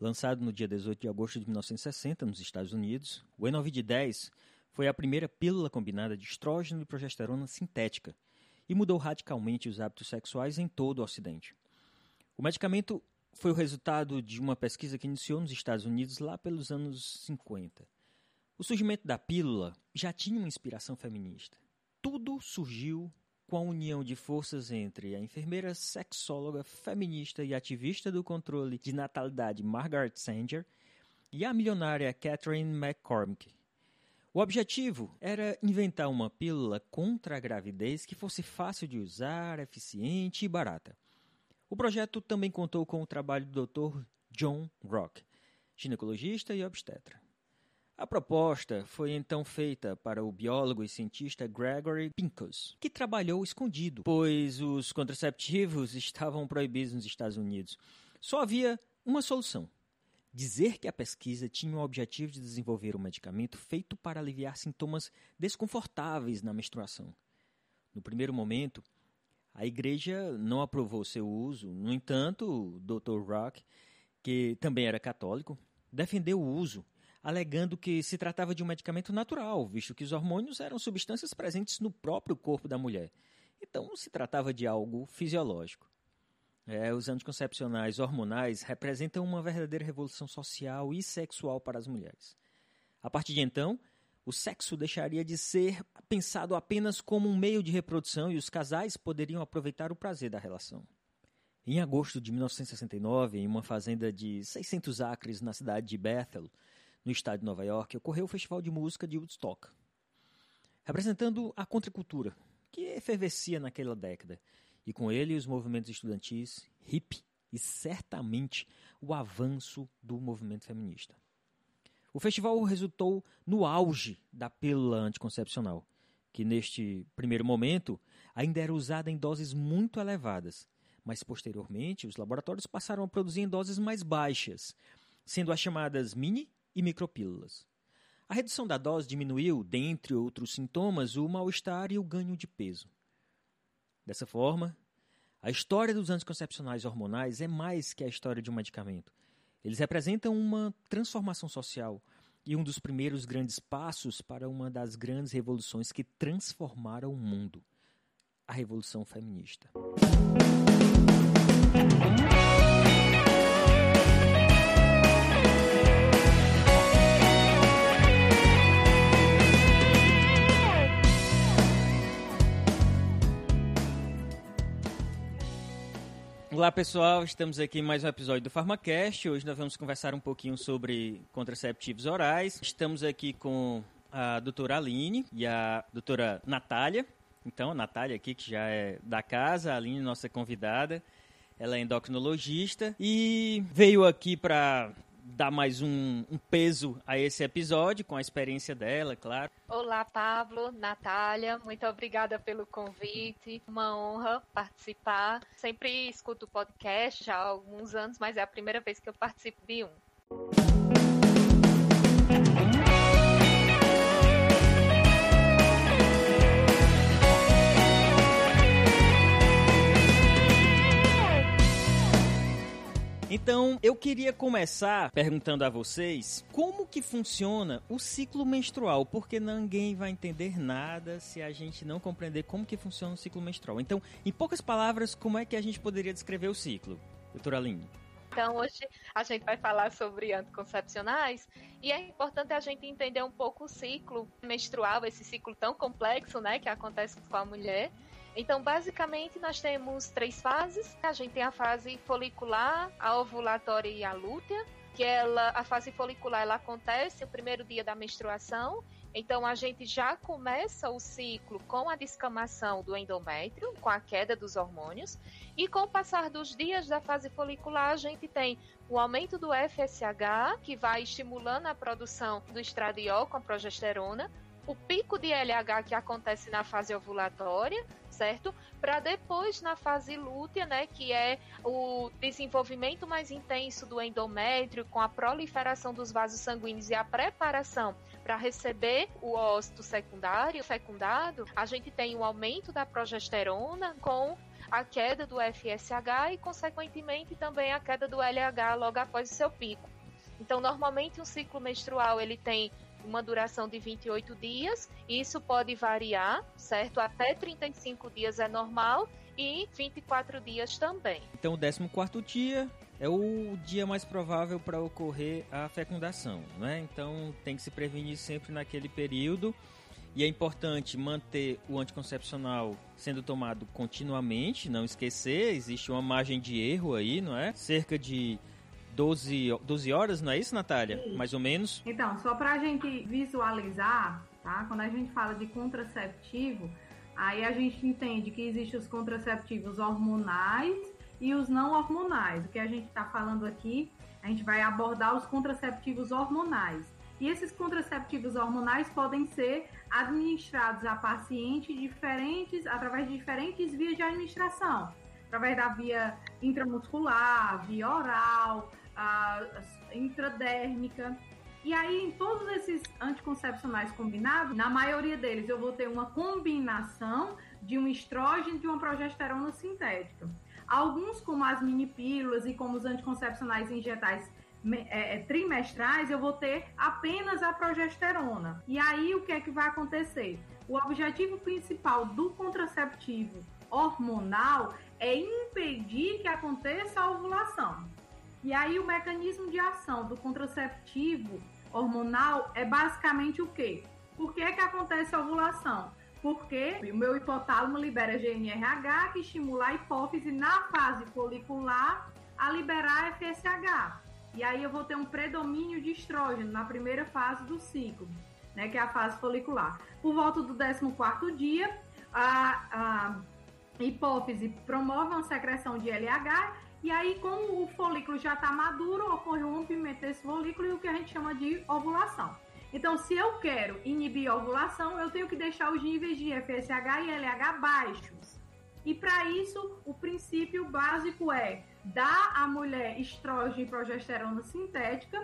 Lançado no dia 18 de agosto de 1960 nos Estados Unidos, o Enovid 10 foi a primeira pílula combinada de estrógeno e progesterona sintética e mudou radicalmente os hábitos sexuais em todo o Ocidente. O medicamento foi o resultado de uma pesquisa que iniciou nos Estados Unidos lá pelos anos 50. O surgimento da pílula já tinha uma inspiração feminista. Tudo surgiu com a união de forças entre a enfermeira sexóloga feminista e ativista do controle de natalidade Margaret Sanger e a milionária Catherine McCormick. O objetivo era inventar uma pílula contra a gravidez que fosse fácil de usar, eficiente e barata. O projeto também contou com o trabalho do Dr. John Rock, ginecologista e obstetra. A proposta foi então feita para o biólogo e cientista Gregory Pincus, que trabalhou escondido, pois os contraceptivos estavam proibidos nos Estados Unidos. Só havia uma solução: dizer que a pesquisa tinha o objetivo de desenvolver um medicamento feito para aliviar sintomas desconfortáveis na menstruação. No primeiro momento, a igreja não aprovou seu uso. No entanto, o Dr. Rock, que também era católico, defendeu o uso alegando que se tratava de um medicamento natural, visto que os hormônios eram substâncias presentes no próprio corpo da mulher. Então, se tratava de algo fisiológico. É, os anticoncepcionais hormonais representam uma verdadeira revolução social e sexual para as mulheres. A partir de então, o sexo deixaria de ser pensado apenas como um meio de reprodução e os casais poderiam aproveitar o prazer da relação. Em agosto de 1969, em uma fazenda de 600 acres na cidade de Bethel, no estado de Nova York, ocorreu o Festival de Música de Woodstock, representando a contracultura que efervescia naquela década, e com ele os movimentos estudantis, hip e certamente o avanço do movimento feminista. O festival resultou no auge da pílula anticoncepcional, que neste primeiro momento ainda era usada em doses muito elevadas, mas posteriormente os laboratórios passaram a produzir em doses mais baixas, sendo as chamadas mini e micropílulas. A redução da dose diminuiu, dentre outros sintomas, o mal-estar e o ganho de peso. Dessa forma, a história dos anticoncepcionais hormonais é mais que a história de um medicamento. Eles representam uma transformação social e um dos primeiros grandes passos para uma das grandes revoluções que transformaram o mundo a Revolução Feminista. Olá pessoal, estamos aqui em mais um episódio do PharmaCast. Hoje nós vamos conversar um pouquinho sobre contraceptivos orais. Estamos aqui com a doutora Aline e a doutora Natália. Então, a Natália aqui, que já é da casa, a Aline, nossa convidada. Ela é endocrinologista e veio aqui para dar mais um, um, peso a esse episódio, com a experiência dela, claro. Olá, Pablo, Natália, muito obrigada pelo convite. Uma honra participar. Sempre escuto o podcast há alguns anos, mas é a primeira vez que eu participo de um. Então, eu queria começar perguntando a vocês como que funciona o ciclo menstrual, porque ninguém vai entender nada se a gente não compreender como que funciona o ciclo menstrual. Então, em poucas palavras, como é que a gente poderia descrever o ciclo, doutora Aline? Então, hoje a gente vai falar sobre anticoncepcionais e é importante a gente entender um pouco o ciclo menstrual, esse ciclo tão complexo, né, que acontece com a mulher então, basicamente, nós temos três fases. A gente tem a fase folicular, a ovulatória e a lútea, que ela, a fase folicular ela acontece no primeiro dia da menstruação. Então, a gente já começa o ciclo com a descamação do endométrio, com a queda dos hormônios. E com o passar dos dias da fase folicular, a gente tem o aumento do FSH, que vai estimulando a produção do estradiol com a progesterona, o pico de LH que acontece na fase ovulatória, certo? Para depois na fase lútea, né, que é o desenvolvimento mais intenso do endométrio com a proliferação dos vasos sanguíneos e a preparação para receber o ósito secundário, fecundado, a gente tem o aumento da progesterona com a queda do FSH e, consequentemente, também a queda do LH logo após o seu pico. Então, normalmente, um ciclo menstrual ele tem uma duração de 28 dias, isso pode variar, certo? Até 35 dias é normal e 24 dias também. Então, o 14 dia é o dia mais provável para ocorrer a fecundação, né? Então, tem que se prevenir sempre naquele período. E é importante manter o anticoncepcional sendo tomado continuamente, não esquecer, existe uma margem de erro aí, não é? Cerca de 12, 12 horas, não é isso, Natália? Sim. Mais ou menos? Então, só para a gente visualizar, tá? Quando a gente fala de contraceptivo, aí a gente entende que existem os contraceptivos hormonais e os não hormonais. O que a gente está falando aqui, a gente vai abordar os contraceptivos hormonais. E esses contraceptivos hormonais podem ser administrados a pacientes diferentes, através de diferentes vias de administração. Através da via intramuscular, via oral, intradérmica. E aí, em todos esses anticoncepcionais combinados, na maioria deles eu vou ter uma combinação de um estrógeno e de uma progesterona sintética. Alguns, como as mini pílulas e como os anticoncepcionais injetais é, é, trimestrais, eu vou ter apenas a progesterona. E aí, o que é que vai acontecer? O objetivo principal do contraceptivo hormonal é impedir que aconteça a ovulação. E aí o mecanismo de ação do contraceptivo hormonal é basicamente o quê? Por que, que acontece a ovulação? Porque o meu hipotálamo libera GNRH, que estimula a hipófise na fase folicular a liberar FSH. E aí eu vou ter um predomínio de estrógeno na primeira fase do ciclo, né, que é a fase folicular. Por volta do 14º dia, a, a hipófise promove uma secreção de LH e aí, como o folículo já está maduro, ocorre o rompimento desse folículo e o que a gente chama de ovulação. Então, se eu quero inibir a ovulação, eu tenho que deixar os níveis de FSH e LH baixos. E para isso, o princípio básico é dar à mulher estrógeno e progesterona sintética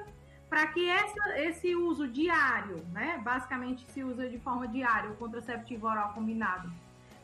para que essa, esse uso diário, né, basicamente se usa de forma diária o contraceptivo oral combinado,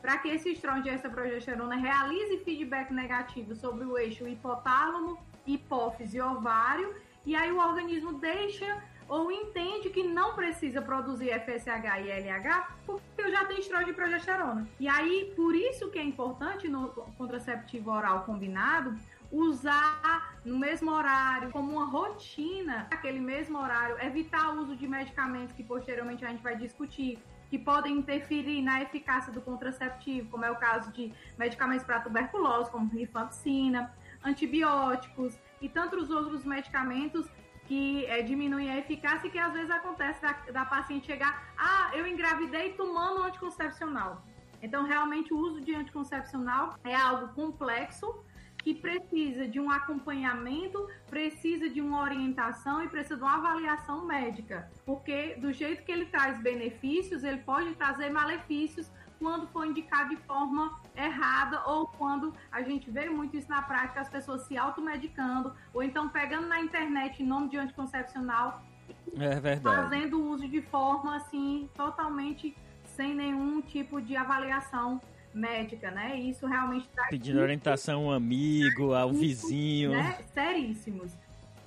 para que esse estrógeno e essa progesterona realize feedback negativo sobre o eixo hipotálamo, hipófise e ovário, e aí o organismo deixa ou entende que não precisa produzir FSH e LH porque eu já tenho estrógeno e progesterona. E aí, por isso que é importante no contraceptivo oral combinado usar no mesmo horário, como uma rotina, aquele mesmo horário, evitar o uso de medicamentos que posteriormente a gente vai discutir, que podem interferir na eficácia do contraceptivo, como é o caso de medicamentos para tuberculose, como rifampicina, antibióticos e tantos outros medicamentos que é, diminuem a eficácia e que às vezes acontece da, da paciente chegar, ah, eu engravidei tomando anticoncepcional. Então, realmente, o uso de anticoncepcional é algo complexo, que precisa de um acompanhamento, precisa de uma orientação e precisa de uma avaliação médica, porque do jeito que ele traz benefícios, ele pode trazer malefícios quando for indicado de forma errada ou quando a gente vê muito isso na prática, as pessoas se automedicando ou então pegando na internet em nome de anticoncepcional é verdade. fazendo uso de forma assim totalmente sem nenhum tipo de avaliação médica, né? E isso realmente tá pedindo orientação ao amigo, ao vizinho, né? Seríssimos.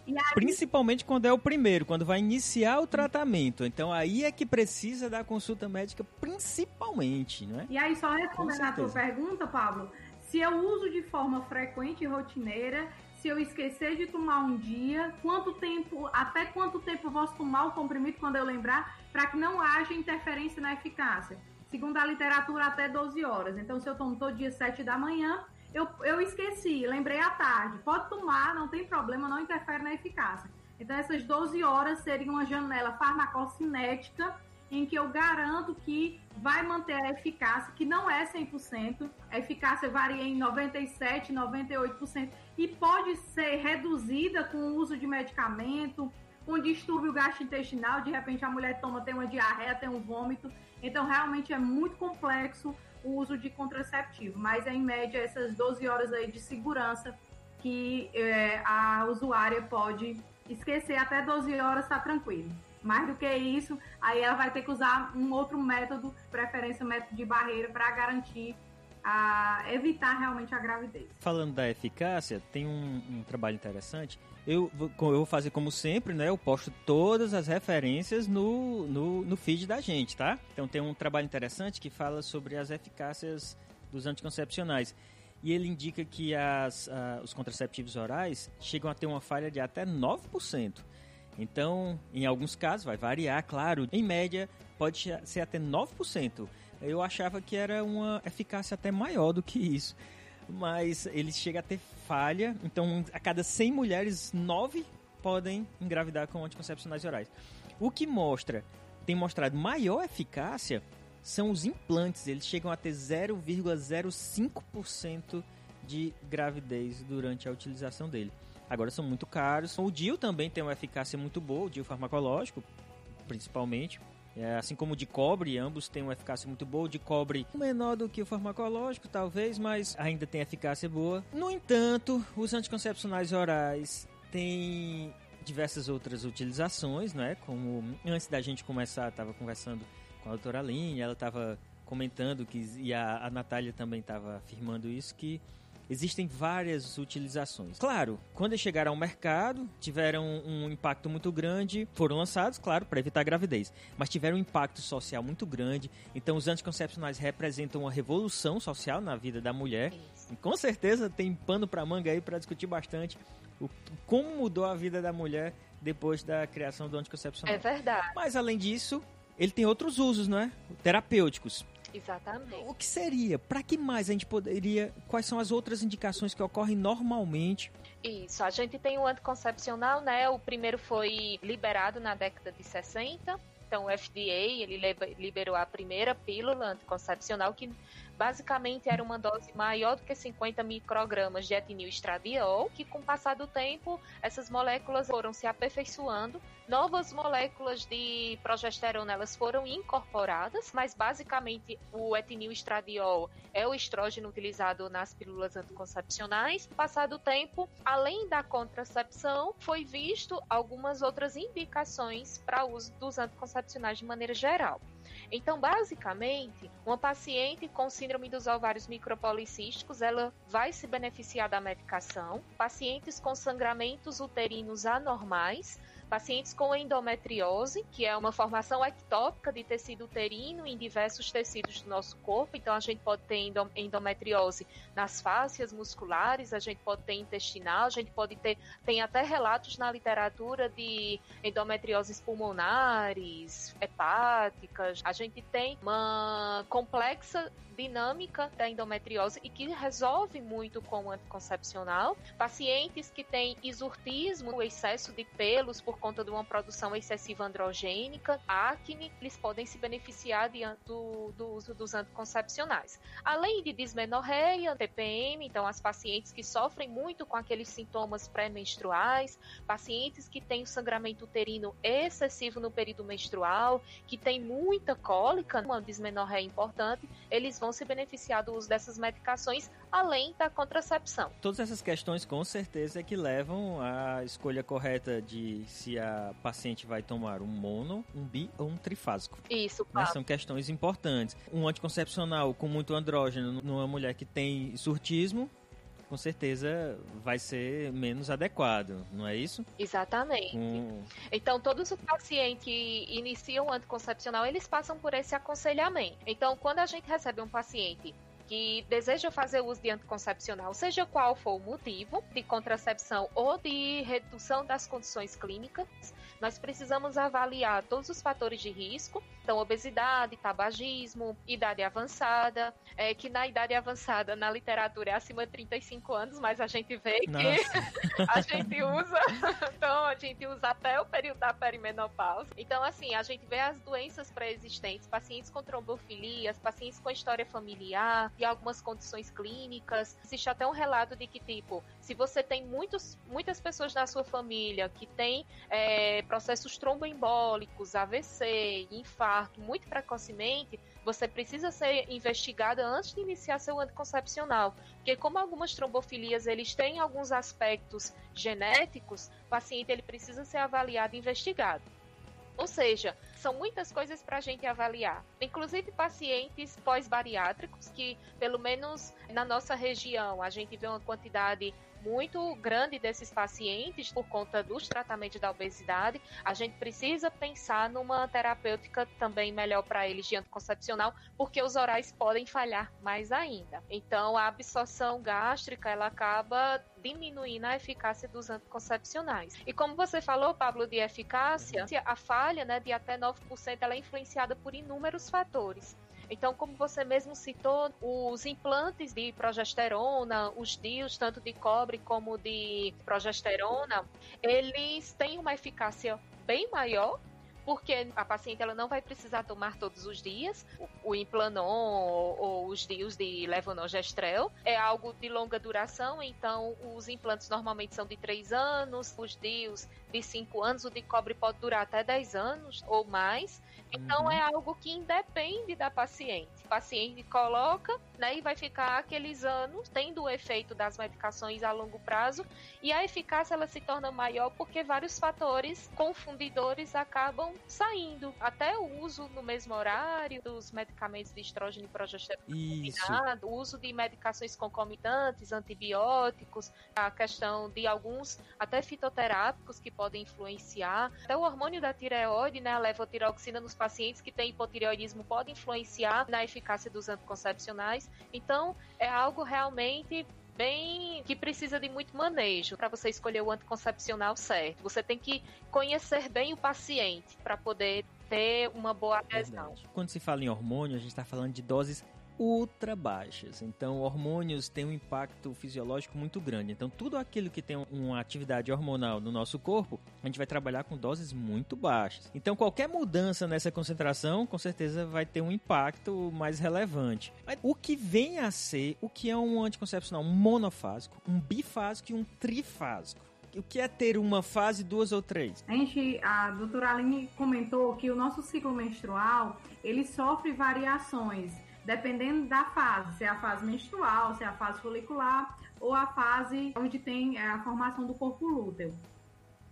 Aí... Principalmente quando é o primeiro, quando vai iniciar o tratamento. Então aí é que precisa da consulta médica, principalmente, né? E aí, só respondendo a tua pergunta, Pablo, se eu uso de forma frequente e rotineira, se eu esquecer de tomar um dia, quanto tempo, até quanto tempo eu posso tomar o comprimido quando eu lembrar, para que não haja interferência na eficácia segundo a literatura, até 12 horas. Então, se eu tomo todo dia 7 da manhã, eu, eu esqueci, lembrei à tarde. Pode tomar, não tem problema, não interfere na eficácia. Então, essas 12 horas seriam uma janela farmacocinética em que eu garanto que vai manter a eficácia, que não é 100%, a eficácia varia em 97%, 98%, e pode ser reduzida com o uso de medicamento, com distúrbio gastrointestinal, de repente a mulher toma, tem uma diarreia, tem um vômito, então, realmente é muito complexo o uso de contraceptivo, mas é em média essas 12 horas aí de segurança que é, a usuária pode esquecer. Até 12 horas está tranquilo. Mais do que isso, aí ela vai ter que usar um outro método, preferência método de barreira, para garantir a evitar realmente a gravidez. Falando da eficácia, tem um, um trabalho interessante. Eu, eu vou fazer como sempre, né? Eu posto todas as referências no, no, no feed da gente, tá? Então tem um trabalho interessante que fala sobre as eficácias dos anticoncepcionais. E ele indica que as, uh, os contraceptivos orais chegam a ter uma falha de até 9%. Então, em alguns casos, vai variar, claro. Em média, pode ser até 9%. Eu achava que era uma eficácia até maior do que isso. Mas ele chega a ter falha. Então, a cada 100 mulheres, 9 podem engravidar com anticoncepcionais orais. O que mostra, tem mostrado maior eficácia são os implantes. Eles chegam a ter 0,05% de gravidez durante a utilização dele. Agora são muito caros. O DIL também tem uma eficácia muito boa, o DIL farmacológico, principalmente. É, assim como o de cobre, ambos têm uma eficácia muito boa. O de cobre menor do que o farmacológico, talvez, mas ainda tem eficácia boa. No entanto, os anticoncepcionais orais têm diversas outras utilizações, né? Como antes da gente começar, estava conversando com a doutora Aline, ela estava comentando que, e a, a Natália também estava afirmando isso, que existem várias utilizações. Claro, quando chegaram ao mercado, tiveram um impacto muito grande, foram lançados, claro, para evitar gravidez, mas tiveram um impacto social muito grande. Então, os anticoncepcionais representam uma revolução social na vida da mulher. E com certeza tem pano para manga aí para discutir bastante o, como mudou a vida da mulher depois da criação do anticoncepcional. É verdade. Mas além disso, ele tem outros usos, não é? Terapêuticos. Exatamente. O que seria? Para que mais a gente poderia? Quais são as outras indicações que ocorrem normalmente? Isso, a gente tem o anticoncepcional, né? O primeiro foi liberado na década de 60. Então, o FDA ele liberou a primeira pílula anticoncepcional que Basicamente, era uma dose maior do que 50 microgramas de etinil estradiol, que com o passar do tempo, essas moléculas foram se aperfeiçoando. Novas moléculas de progesterona elas foram incorporadas, mas basicamente o etinil estradiol é o estrógeno utilizado nas pílulas anticoncepcionais. Passado o tempo, além da contracepção, foi visto algumas outras indicações para uso dos anticoncepcionais de maneira geral. Então, basicamente, uma paciente com síndrome dos ovários micropolicísticos, ela vai se beneficiar da medicação. Pacientes com sangramentos uterinos anormais, pacientes com endometriose, que é uma formação ectópica de tecido uterino em diversos tecidos do nosso corpo. Então, a gente pode ter endometriose nas fáscias musculares, a gente pode ter intestinal, a gente pode ter, tem até relatos na literatura de endometrioses pulmonares, hepáticas. A gente tem uma complexa dinâmica da endometriose e que resolve muito com o anticoncepcional. Pacientes que têm isurtismo, o excesso de pelos por conta de uma produção excessiva androgênica, acne, eles podem se beneficiar de, do, do uso dos anticoncepcionais. Além de dismenorreia, TPM, então as pacientes que sofrem muito com aqueles sintomas pré-menstruais, pacientes que têm o sangramento uterino excessivo no período menstrual, que têm muita cólica, uma dismenorreia importante, eles vão se beneficiar do uso dessas medicações, além da contracepção. Todas essas questões, com certeza, é que levam à escolha correta de se a paciente vai tomar um mono, um bi ou um trifásico. Isso, né? São questões importantes. Um anticoncepcional com muito andrógeno numa mulher que tem surtismo, com certeza vai ser menos adequado, não é isso? Exatamente. Um... Então, todos os pacientes que iniciam o anticoncepcional, eles passam por esse aconselhamento. Então, quando a gente recebe um paciente que deseja fazer uso de anticoncepcional, seja qual for o motivo de contracepção ou de redução das condições clínicas, nós precisamos avaliar todos os fatores de risco, então obesidade, tabagismo, idade avançada, é, que na idade avançada na literatura é acima de 35 anos, mas a gente vê que a gente usa, então a gente usa até o período da perimenopausa. Então assim, a gente vê as doenças pré-existentes, pacientes com trombofilias, pacientes com história familiar e algumas condições clínicas. Existe até um relato de que tipo, se você tem muitos, muitas pessoas na sua família que têm é, processos tromboembólicos, AVC, infarto muito precocemente, você precisa ser investigada antes de iniciar seu anticoncepcional, porque como algumas trombofilias eles têm alguns aspectos genéticos, o paciente ele precisa ser avaliado e investigado. Ou seja, são muitas coisas para a gente avaliar. Inclusive pacientes pós-bariátricos, que pelo menos na nossa região a gente vê uma quantidade muito grande desses pacientes por conta dos tratamentos da obesidade. A gente precisa pensar numa terapêutica também melhor para eles de anticoncepcional, porque os orais podem falhar mais ainda. Então, a absorção gástrica ela acaba diminuindo a eficácia dos anticoncepcionais. E como você falou, Pablo, de eficácia, a falha né, de até 9% ela é influenciada por inúmeros fatores. Então, como você mesmo citou, os implantes de progesterona, os DIUs, tanto de cobre como de progesterona, eles têm uma eficácia bem maior porque a paciente ela não vai precisar tomar todos os dias o, Implanon ou, os dias de levonorgestrel. É algo de longa duração, então os implantes normalmente são de 3 anos, os dias de 5 anos, o de cobre pode durar até 10 anos ou mais. Então uhum. é algo que independe da paciente. O paciente coloca, né, e vai ficar aqueles anos tendo o efeito das medicações a longo prazo e a eficácia ela se torna maior porque vários fatores confundidores acabam saindo. Até o uso no mesmo horário dos medicamentos de estrógeno e progesterona combinado, o uso de medicações concomitantes, antibióticos, a questão de alguns até fitoterápicos que podem influenciar. Até o hormônio da tireoide, né, a levotiroxina nos pacientes que têm hipotireoidismo pode influenciar na eficácia dos anticoncepcionais. Então, é algo realmente bem que precisa de muito manejo para você escolher o anticoncepcional certo. Você tem que conhecer bem o paciente para poder ter uma boa adesão. Verdade. Quando se fala em hormônio, a gente está falando de doses ultra baixas. Então, hormônios têm um impacto fisiológico muito grande. Então, tudo aquilo que tem uma atividade hormonal no nosso corpo, a gente vai trabalhar com doses muito baixas. Então, qualquer mudança nessa concentração, com certeza vai ter um impacto mais relevante. Mas o que vem a ser, o que é um anticoncepcional monofásico, um bifásico e um trifásico? o que é ter uma fase, duas ou três? A gente, a doutora Aline comentou que o nosso ciclo menstrual, ele sofre variações dependendo da fase, se é a fase menstrual, se é a fase folicular ou a fase onde tem é, a formação do corpo lúteo.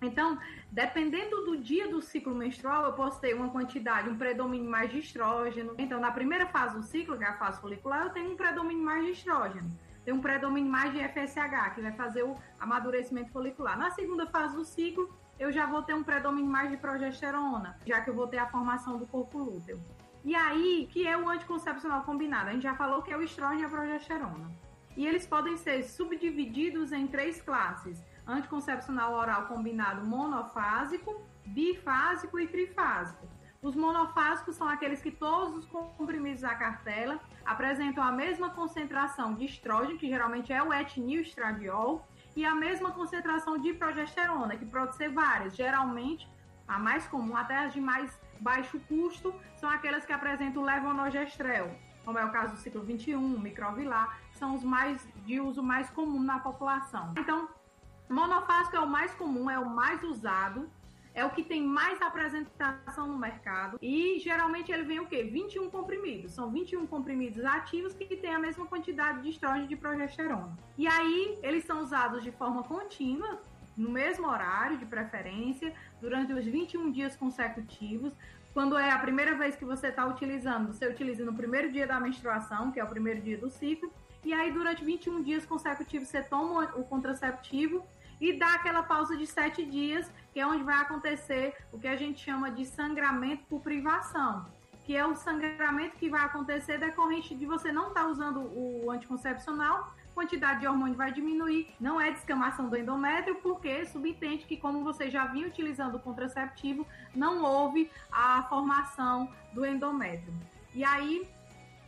Então, dependendo do dia do ciclo menstrual, eu posso ter uma quantidade, um predomínio mais de estrógeno. Então, na primeira fase do ciclo, que é a fase folicular, eu tenho um predomínio mais de estrógeno. Tem um predomínio mais de FSH, que vai fazer o amadurecimento folicular. Na segunda fase do ciclo, eu já vou ter um predomínio mais de progesterona, já que eu vou ter a formação do corpo lúteo. E aí, que é o anticoncepcional combinado? A gente já falou que é o estrógeno e a progesterona. E eles podem ser subdivididos em três classes: anticoncepcional oral combinado monofásico, bifásico e trifásico. Os monofásicos são aqueles que todos os comprimidos da cartela apresentam a mesma concentração de estrógeno, que geralmente é o etnilstradiol, e a mesma concentração de progesterona, que pode ser várias. Geralmente, a mais comum, até as de mais baixo custo são aquelas que apresentam levonorgestrel, como é o caso do ciclo 21, microvilar, são os mais de uso mais comum na população. Então, monofásico é o mais comum, é o mais usado, é o que tem mais apresentação no mercado e geralmente ele vem o quê? 21 comprimidos. São 21 comprimidos ativos que têm a mesma quantidade de estrógeno e de progesterona. E aí eles são usados de forma contínua, no mesmo horário de preferência, durante os 21 dias consecutivos. Quando é a primeira vez que você está utilizando, você utiliza no primeiro dia da menstruação, que é o primeiro dia do ciclo, e aí durante 21 dias consecutivos você toma o contraceptivo e dá aquela pausa de 7 dias, que é onde vai acontecer o que a gente chama de sangramento por privação, que é o sangramento que vai acontecer decorrente de você não estar tá usando o anticoncepcional, quantidade de hormônio vai diminuir. Não é descamação do endométrio, porque subentende que, como você já vinha utilizando o contraceptivo, não houve a formação do endométrio. E aí,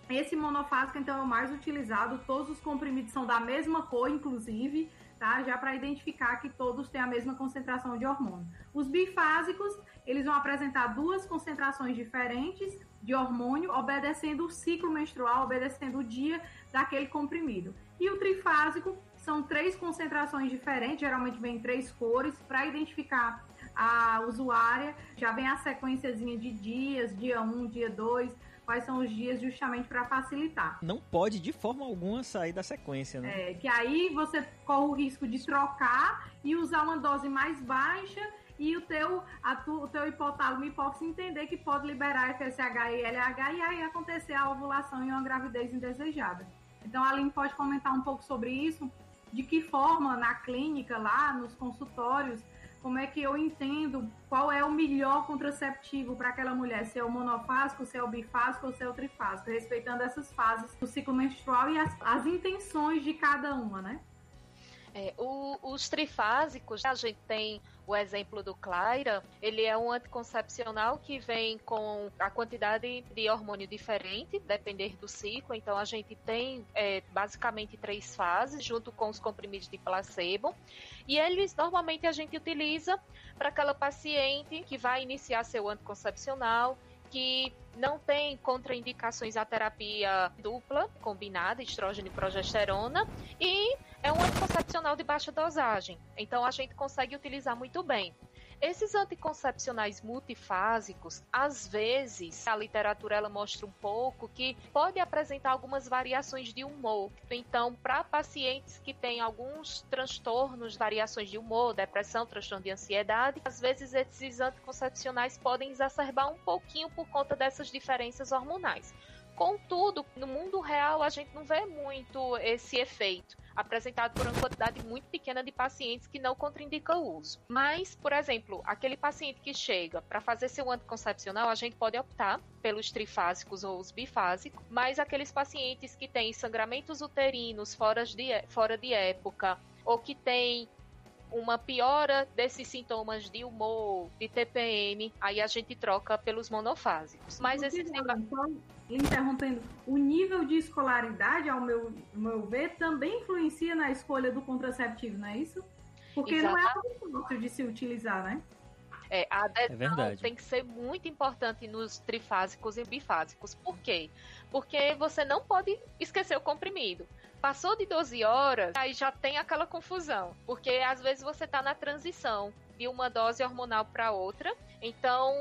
esse monofásico, então, é o mais utilizado. Todos os comprimidos são da mesma cor, inclusive, tá? Já para identificar que todos têm a mesma concentração de hormônio. Os bifásicos, eles vão apresentar duas concentrações diferentes de hormônio, obedecendo o ciclo menstrual, obedecendo o dia daquele comprimido. E o trifásico são três concentrações diferentes, geralmente vem três cores, para identificar a usuária. Já vem a sequenciazinha de dias, dia 1, um, dia 2, quais são os dias justamente para facilitar. Não pode de forma alguma sair da sequência, né? É, que aí você corre o risco de trocar e usar uma dose mais baixa e o teu, a tu, o teu hipotálamo hipófise entender que pode liberar FSH e LH e aí acontecer a ovulação e uma gravidez indesejada. Então, a Aline pode comentar um pouco sobre isso, de que forma na clínica, lá nos consultórios, como é que eu entendo qual é o melhor contraceptivo para aquela mulher, se é o monofásico, se é o bifásico ou se é o trifásico, respeitando essas fases do ciclo menstrual e as, as intenções de cada uma, né? É, o, os trifásicos, a gente tem o exemplo do Claira, ele é um anticoncepcional que vem com a quantidade de hormônio diferente, depender do ciclo. Então a gente tem é, basicamente três fases, junto com os comprimidos de placebo. E eles normalmente a gente utiliza para aquela paciente que vai iniciar seu anticoncepcional que não tem contraindicações à terapia dupla, combinada, estrógeno e progesterona, e é um anticoncepcional de baixa dosagem. Então a gente consegue utilizar muito bem. Esses anticoncepcionais multifásicos, às vezes, a literatura ela mostra um pouco que pode apresentar algumas variações de humor. Então, para pacientes que têm alguns transtornos, variações de humor, depressão, transtorno de ansiedade, às vezes esses anticoncepcionais podem exacerbar um pouquinho por conta dessas diferenças hormonais. Contudo, no mundo real a gente não vê muito esse efeito apresentado por uma quantidade muito pequena de pacientes que não contraindica o uso. Mas, por exemplo, aquele paciente que chega para fazer seu anticoncepcional, a gente pode optar pelos trifásicos ou os bifásicos, mas aqueles pacientes que têm sangramentos uterinos fora de, fora de época ou que têm uma piora desses sintomas de humor, de TPM, aí a gente troca pelos monofásicos. Mas esses interrompendo, o nível de escolaridade, ao meu, meu ver, também influencia na escolha do contraceptivo, não é isso? Porque Exatamente. não é algo fácil de se utilizar, né? É, a adesão é tem que ser muito importante nos trifásicos e bifásicos. Por quê? Porque você não pode esquecer o comprimido. Passou de 12 horas, aí já tem aquela confusão. Porque às vezes você está na transição de uma dose hormonal para outra. Então,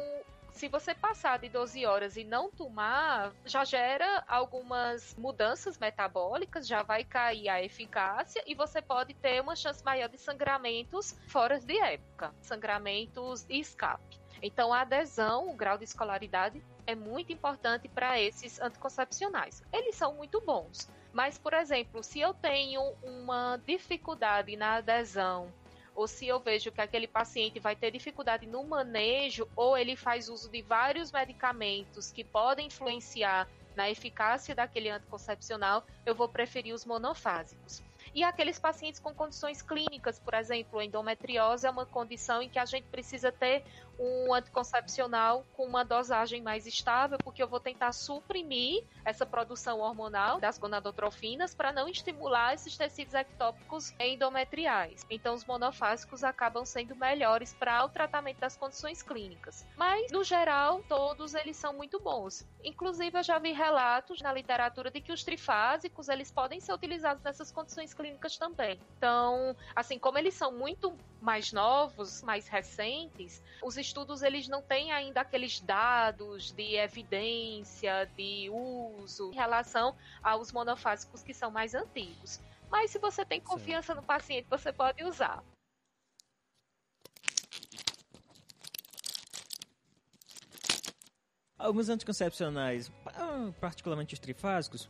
se você passar de 12 horas e não tomar, já gera algumas mudanças metabólicas, já vai cair a eficácia e você pode ter uma chance maior de sangramentos fora de época, sangramentos e escape. Então, a adesão, o grau de escolaridade é muito importante para esses anticoncepcionais. Eles são muito bons. Mas, por exemplo, se eu tenho uma dificuldade na adesão ou se eu vejo que aquele paciente vai ter dificuldade no manejo, ou ele faz uso de vários medicamentos que podem influenciar na eficácia daquele anticoncepcional, eu vou preferir os monofásicos. E aqueles pacientes com condições clínicas, por exemplo, endometriose é uma condição em que a gente precisa ter um anticoncepcional com uma dosagem mais estável, porque eu vou tentar suprimir essa produção hormonal das gonadotrofinas para não estimular esses tecidos ectópicos endometriais. Então, os monofásicos acabam sendo melhores para o tratamento das condições clínicas. Mas, no geral, todos eles são muito bons. Inclusive, eu já vi relatos na literatura de que os trifásicos eles podem ser utilizados nessas condições clínicas também. Então, assim, como eles são muito mais novos, mais recentes, os estudos eles não têm ainda aqueles dados de evidência, de uso em relação aos monofásicos que são mais antigos. Mas se você tem confiança Sim. no paciente, você pode usar. Alguns anticoncepcionais, particularmente os trifásicos,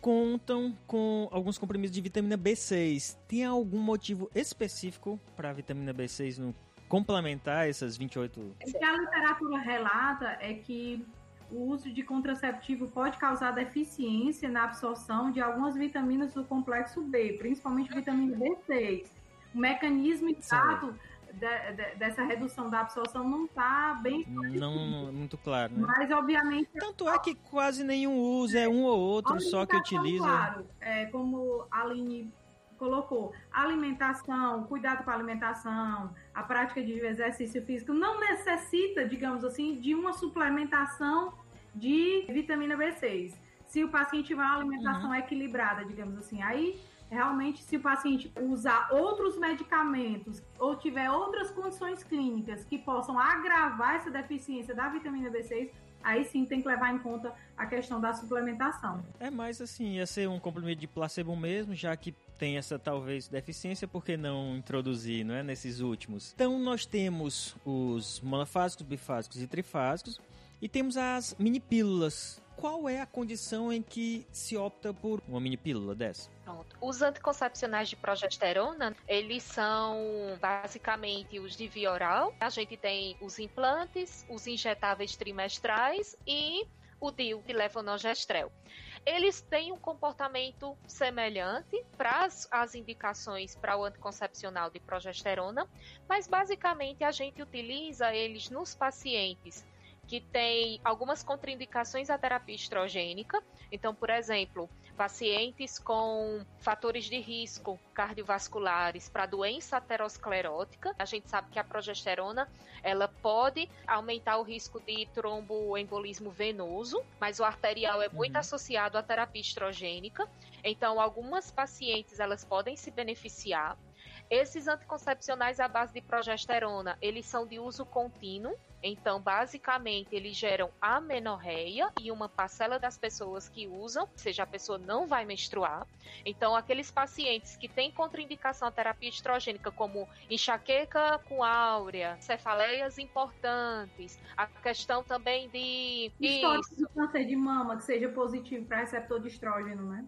contam com alguns comprimidos de vitamina B6. Tem algum motivo específico para a vitamina B6 no complementar essas 28? O que a literatura relata é que o uso de contraceptivo pode causar deficiência na absorção de algumas vitaminas do complexo B, principalmente vitamina B6. O mecanismo exato de, de, dessa redução da absorção não está bem não é muito claro né? mas obviamente tanto é que quase nenhum usa é um ou outro só que utiliza claro é como a Aline colocou alimentação cuidado com a alimentação a prática de exercício físico não necessita digamos assim de uma suplementação de vitamina B6 se o paciente tiver uma alimentação uhum. equilibrada digamos assim aí realmente, se o paciente usar outros medicamentos ou tiver outras condições clínicas que possam agravar essa deficiência da vitamina B6, aí sim tem que levar em conta a questão da suplementação. É mais assim, ia ser um complemento de placebo mesmo, já que tem essa talvez deficiência, por que não introduzir, não é, nesses últimos? Então nós temos os monofásicos, bifásicos e trifásicos e temos as mini pílulas. Qual é a condição em que se opta por uma mini pílula dessa? Pronto. Os anticoncepcionais de progesterona, eles são basicamente os de via oral. A gente tem os implantes, os injetáveis trimestrais e o DIU de levonorgestrel. Eles têm um comportamento semelhante para as, as indicações para o anticoncepcional de progesterona, mas basicamente a gente utiliza eles nos pacientes que têm algumas contraindicações à terapia estrogênica. Então, por exemplo, pacientes com fatores de risco cardiovasculares para doença aterosclerótica. A gente sabe que a progesterona ela pode aumentar o risco de tromboembolismo venoso, mas o arterial é muito uhum. associado à terapia estrogênica. Então, algumas pacientes elas podem se beneficiar. Esses anticoncepcionais à base de progesterona, eles são de uso contínuo, então, basicamente, eles geram amenorreia e uma parcela das pessoas que usam, ou seja, a pessoa não vai menstruar. Então, aqueles pacientes que têm contraindicação à terapia estrogênica, como enxaqueca com áurea, cefaleias importantes, a questão também de. Histórico de câncer de mama que seja positivo para receptor de estrógeno, né?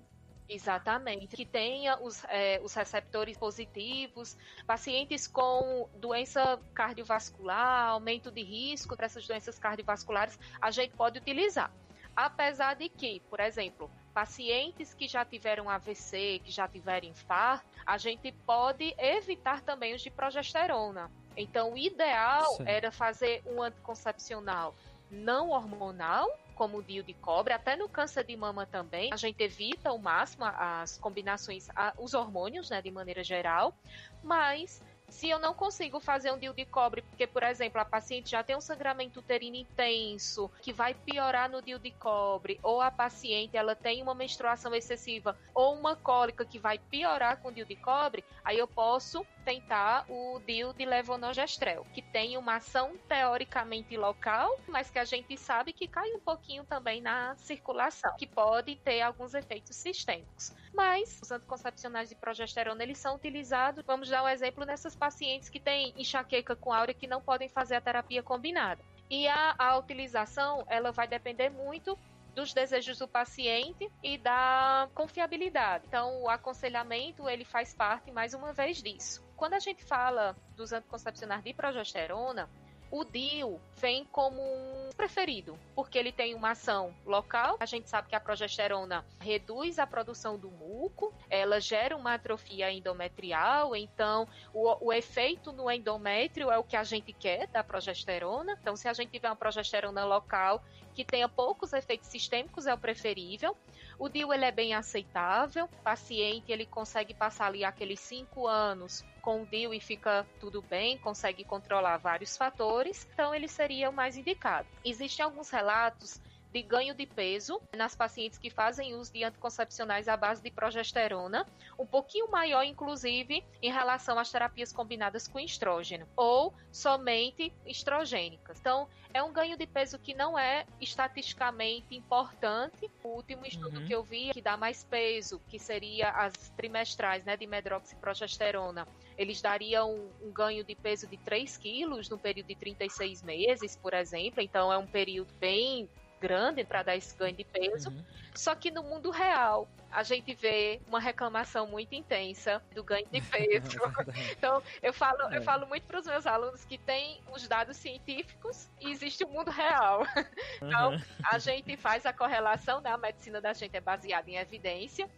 Exatamente. Que tenha os, é, os receptores positivos, pacientes com doença cardiovascular, aumento de risco para essas doenças cardiovasculares, a gente pode utilizar. Apesar de que, por exemplo, pacientes que já tiveram AVC, que já tiveram infarto, a gente pode evitar também os de progesterona. Então, o ideal Sim. era fazer um anticoncepcional não hormonal, como o DIU de cobre, até no câncer de mama também, a gente evita ao máximo as combinações, os hormônios, né, de maneira geral, mas se eu não consigo fazer um DIU de cobre, porque, por exemplo, a paciente já tem um sangramento uterino intenso, que vai piorar no DIU de cobre, ou a paciente ela tem uma menstruação excessiva, ou uma cólica que vai piorar com o de cobre, aí eu posso tentar o DIU de levonorgestrel, que tem uma ação teoricamente local, mas que a gente sabe que cai um pouquinho também na circulação, que pode ter alguns efeitos sistêmicos. Mas os anticoncepcionais de progesterona, eles são utilizados, vamos dar um exemplo nessas pacientes que têm enxaqueca com áurea que não podem fazer a terapia combinada. E a, a utilização, ela vai depender muito dos desejos do paciente e da confiabilidade. Então, o aconselhamento, ele faz parte, mais uma vez, disso. Quando a gente fala dos anticoncepcionais de progesterona, o DIU vem como um preferido, porque ele tem uma ação local. A gente sabe que a progesterona reduz a produção do muco, ela gera uma atrofia endometrial, então o, o efeito no endométrio é o que a gente quer da progesterona. Então, se a gente tiver uma progesterona local que tenha poucos efeitos sistêmicos, é o preferível. O DIU ele é bem aceitável, o paciente ele consegue passar ali aqueles cinco anos com o DIU e fica tudo bem, consegue controlar vários fatores, então ele seria o mais indicado. Existem alguns relatos de ganho de peso nas pacientes que fazem uso de anticoncepcionais à base de progesterona, um pouquinho maior, inclusive, em relação às terapias combinadas com estrógeno, ou somente estrogênicas. Então, é um ganho de peso que não é estatisticamente importante. O último estudo uhum. que eu vi, que dá mais peso, que seria as trimestrais né, de medroxiprogesterona, eles dariam um, um ganho de peso de 3 quilos no período de 36 meses, por exemplo. Então, é um período bem grande para dar esse ganho de peso. Uhum. Só que no mundo real, a gente vê uma reclamação muito intensa do ganho de peso. então, eu falo, é. eu falo muito para os meus alunos que tem os dados científicos e existe o mundo real. então, uhum. a gente faz a correlação, né? A medicina da gente é baseada em evidência,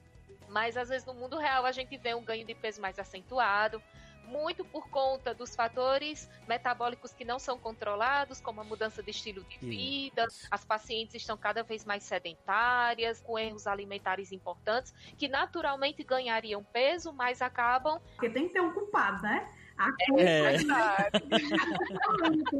mas às vezes no mundo real a gente vê um ganho de peso mais acentuado, muito por conta dos fatores metabólicos que não são controlados, como a mudança de estilo de vida, as pacientes estão cada vez mais sedentárias, com erros alimentares importantes, que naturalmente ganhariam peso, mas acabam. Porque tem que ter um culpado, né? A culpa é, é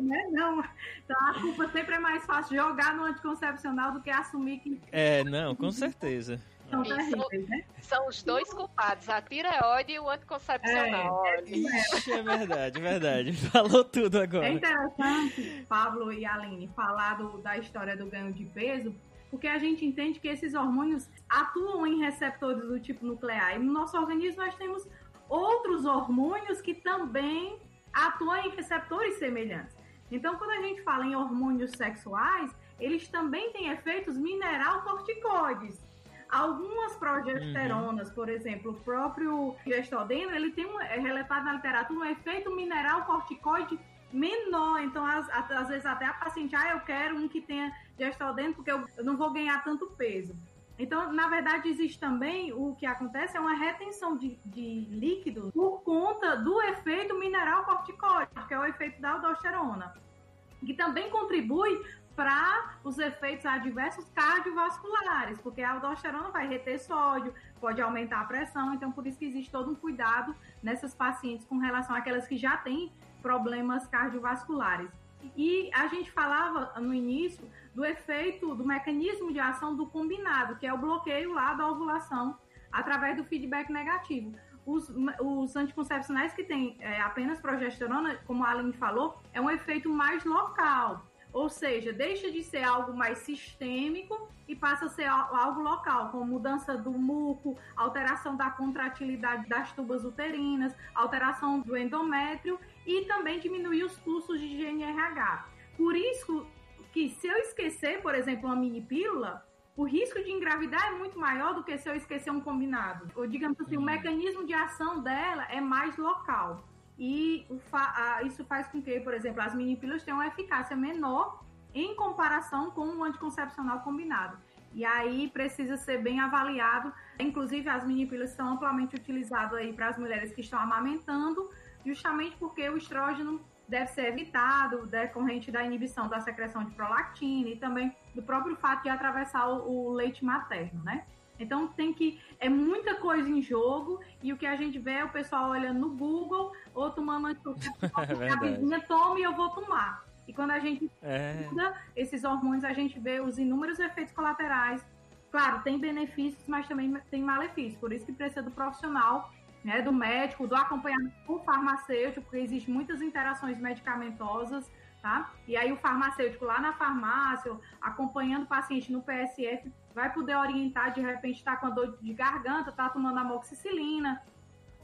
né? Não, então a culpa sempre é mais fácil jogar no anticoncepcional do que assumir que. É, não, com certeza. São terríveis, né? São os dois culpados, a tireoide e o anticoncepcional. É, Ixi, é verdade, é verdade. Falou tudo agora. É interessante, Pablo e Aline, falar do, da história do ganho de peso, porque a gente entende que esses hormônios atuam em receptores do tipo nuclear. E no nosso organismo nós temos outros hormônios que também atuam em receptores semelhantes. Então, quando a gente fala em hormônios sexuais, eles também têm efeitos mineral-corticoides. Algumas progesteronas, uhum. por exemplo, o próprio gestodeno, ele tem um, é relatado na literatura um efeito mineral-corticoide menor. Então, às, às, vezes até a paciente, ah, eu quero um que tenha gestodeno porque eu, não vou ganhar tanto peso. Então, na verdade, existe também o que acontece é uma retenção de, de líquido por conta do efeito mineral corticóide, que é o efeito da aldosterona, que também contribui para os efeitos adversos cardiovasculares, porque a aldosterona vai reter sódio, pode aumentar a pressão, então por isso que existe todo um cuidado nessas pacientes com relação àquelas que já têm problemas cardiovasculares. E a gente falava no início do efeito, do mecanismo de ação do combinado, que é o bloqueio lá da ovulação através do feedback negativo. Os, os anticoncepcionais que têm é, apenas progesterona, como a Aline falou, é um efeito mais local. Ou seja, deixa de ser algo mais sistêmico e passa a ser algo local, como mudança do muco, alteração da contratilidade das tubas uterinas, alteração do endométrio e também diminuir os fluxos de GNRH. Por isso que se eu esquecer, por exemplo, uma mini pílula, o risco de engravidar é muito maior do que se eu esquecer um combinado. Ou digamos assim, uhum. o mecanismo de ação dela é mais local. E fa isso faz com que, por exemplo, as mini pílulas tenham uma eficácia menor em comparação com o anticoncepcional combinado. E aí precisa ser bem avaliado. Inclusive, as mini pílulas são amplamente utilizadas aí para as mulheres que estão amamentando, justamente porque o estrógeno deve ser evitado decorrente da inibição da secreção de prolactina e também do próprio fato de atravessar o, o leite materno, né? Então tem que é muita coisa em jogo e o que a gente vê é o pessoal olhando no Google ou tomando é a vizinha toma e eu vou tomar. E quando a gente é. esses hormônios, a gente vê os inúmeros efeitos colaterais. Claro, tem benefícios, mas também tem malefícios. Por isso que precisa do profissional né, do médico, do acompanhamento com o farmacêutico, porque existem muitas interações medicamentosas, tá? E aí o farmacêutico lá na farmácia, acompanhando o paciente no PSF, vai poder orientar, de repente está com a dor de garganta, está tomando amoxicilina,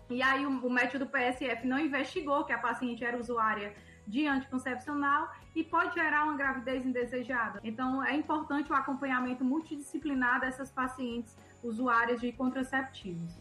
e aí o, o médico do PSF não investigou que a paciente era usuária de anticoncepcional e pode gerar uma gravidez indesejada. Então é importante o acompanhamento multidisciplinar dessas pacientes usuárias de contraceptivos.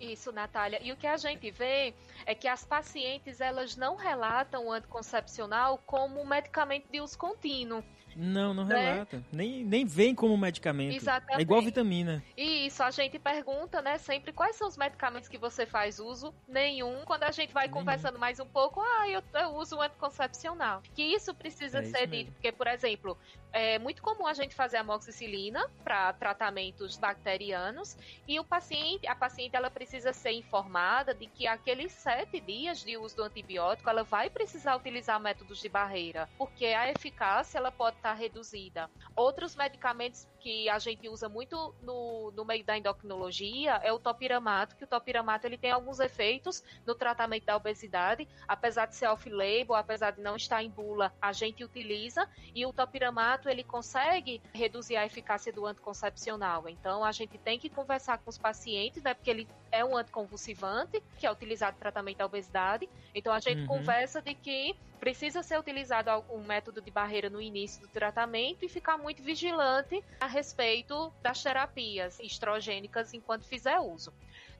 Isso, Natália. E o que a gente vê é que as pacientes elas não relatam o anticoncepcional como um medicamento de uso contínuo. Não, não né? relata. Nem, nem vem como medicamento. Exatamente. É igual vitamina. E isso, a gente pergunta, né, sempre quais são os medicamentos que você faz uso. Nenhum. Quando a gente vai Nenhum. conversando mais um pouco, ah, eu, eu uso o anticoncepcional. Que isso precisa é ser isso dito, porque, por exemplo, é muito comum a gente fazer amoxicilina para tratamentos bacterianos e o paciente, a paciente, ela precisa ser informada de que aqueles sete dias de uso do antibiótico, ela vai precisar utilizar métodos de barreira, porque a eficácia ela pode estar reduzida. Outros medicamentos que a gente usa muito no, no meio da endocrinologia é o topiramato, que o topiramato ele tem alguns efeitos no tratamento da obesidade, apesar de ser off-label, apesar de não estar em bula, a gente utiliza e o topiramato ele consegue reduzir a eficácia do anticoncepcional. Então a gente tem que conversar com os pacientes, né, porque ele é um anticonvulsivante que é utilizado no tratamento da obesidade. Então a gente uhum. conversa de que precisa ser utilizado um método de barreira no início do tratamento e ficar muito vigilante a respeito das terapias estrogênicas enquanto fizer uso.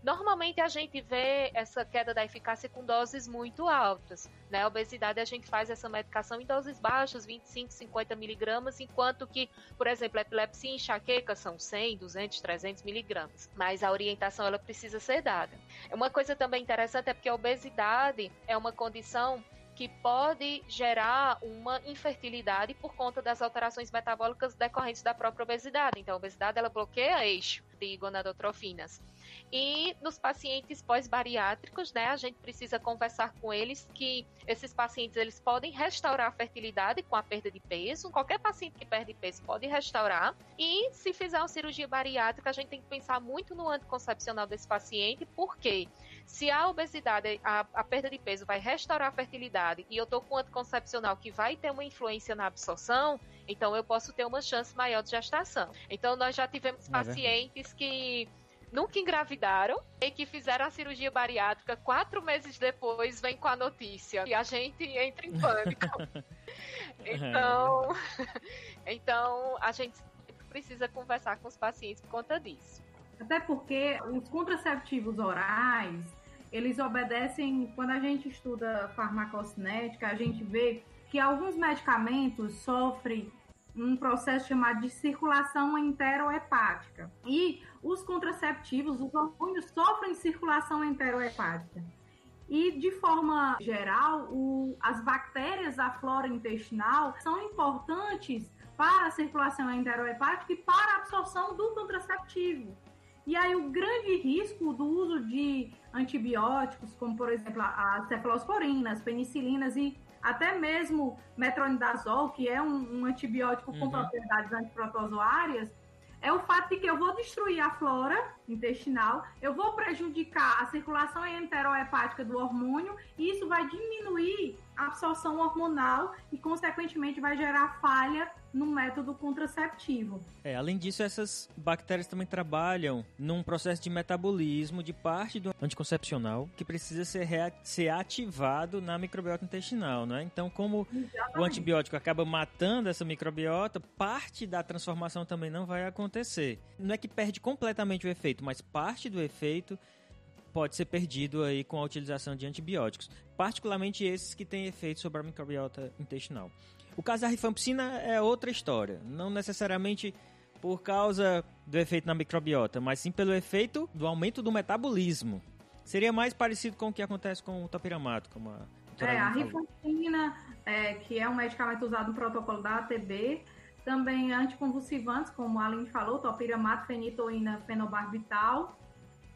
Normalmente a gente vê essa queda da eficácia com doses muito altas. Né? Obesidade a gente faz essa medicação em doses baixas, 25, 50 miligramas, enquanto que, por exemplo, epilepsia e enxaqueca são 100, 200, 300 miligramas. Mas a orientação ela precisa ser dada. Uma coisa também interessante é porque a obesidade é uma condição que pode gerar uma infertilidade por conta das alterações metabólicas decorrentes da própria obesidade. Então, a obesidade ela bloqueia eixo. de gonadotrofinas. E nos pacientes pós-bariátricos, né, a gente precisa conversar com eles que esses pacientes eles podem restaurar a fertilidade com a perda de peso. Qualquer paciente que perde peso pode restaurar. E se fizer uma cirurgia bariátrica, a gente tem que pensar muito no anticoncepcional desse paciente, porque se a obesidade, a, a perda de peso vai restaurar a fertilidade e eu tô com um anticoncepcional que vai ter uma influência na absorção, então eu posso ter uma chance maior de gestação. Então nós já tivemos é pacientes que nunca engravidaram e que fizeram a cirurgia bariátrica quatro meses depois vem com a notícia e a gente entra em pânico. então, então a gente precisa conversar com os pacientes por conta disso. Até porque os contraceptivos orais, eles obedecem, quando a gente estuda farmacocinética, a gente vê que alguns medicamentos sofrem um processo chamado de circulação enterohepática. E os contraceptivos, os hormônios sofrem circulação enterohepática. E, de forma geral, o, as bactérias da flora intestinal são importantes para a circulação enterohepática e para a absorção do contraceptivo. E aí o grande risco do uso de antibióticos, como por exemplo as cefalosporinas, penicilinas e até mesmo metronidazol, que é um, um antibiótico uhum. com propriedades antiprotozoárias, é o fato de que eu vou destruir a flora intestinal, eu vou prejudicar a circulação enterohepática do hormônio e isso vai diminuir a absorção hormonal e, consequentemente, vai gerar falha no método contraceptivo. É, além disso, essas bactérias também trabalham num processo de metabolismo de parte do anticoncepcional que precisa ser, ser ativado na microbiota intestinal, né? Então, como Exatamente. o antibiótico acaba matando essa microbiota, parte da transformação também não vai acontecer. Não é que perde completamente o efeito, mas parte do efeito pode ser perdido aí com a utilização de antibióticos, particularmente esses que têm efeito sobre a microbiota intestinal. O caso da rifampicina é outra história, não necessariamente por causa do efeito na microbiota, mas sim pelo efeito do aumento do metabolismo. Seria mais parecido com o que acontece com o topiramato, como a É, a rifampicina, é, que é um medicamento usado no protocolo da ATB, também anticonvulsivantes, como a Aline falou, topiramato, fenitoína, fenobarbital,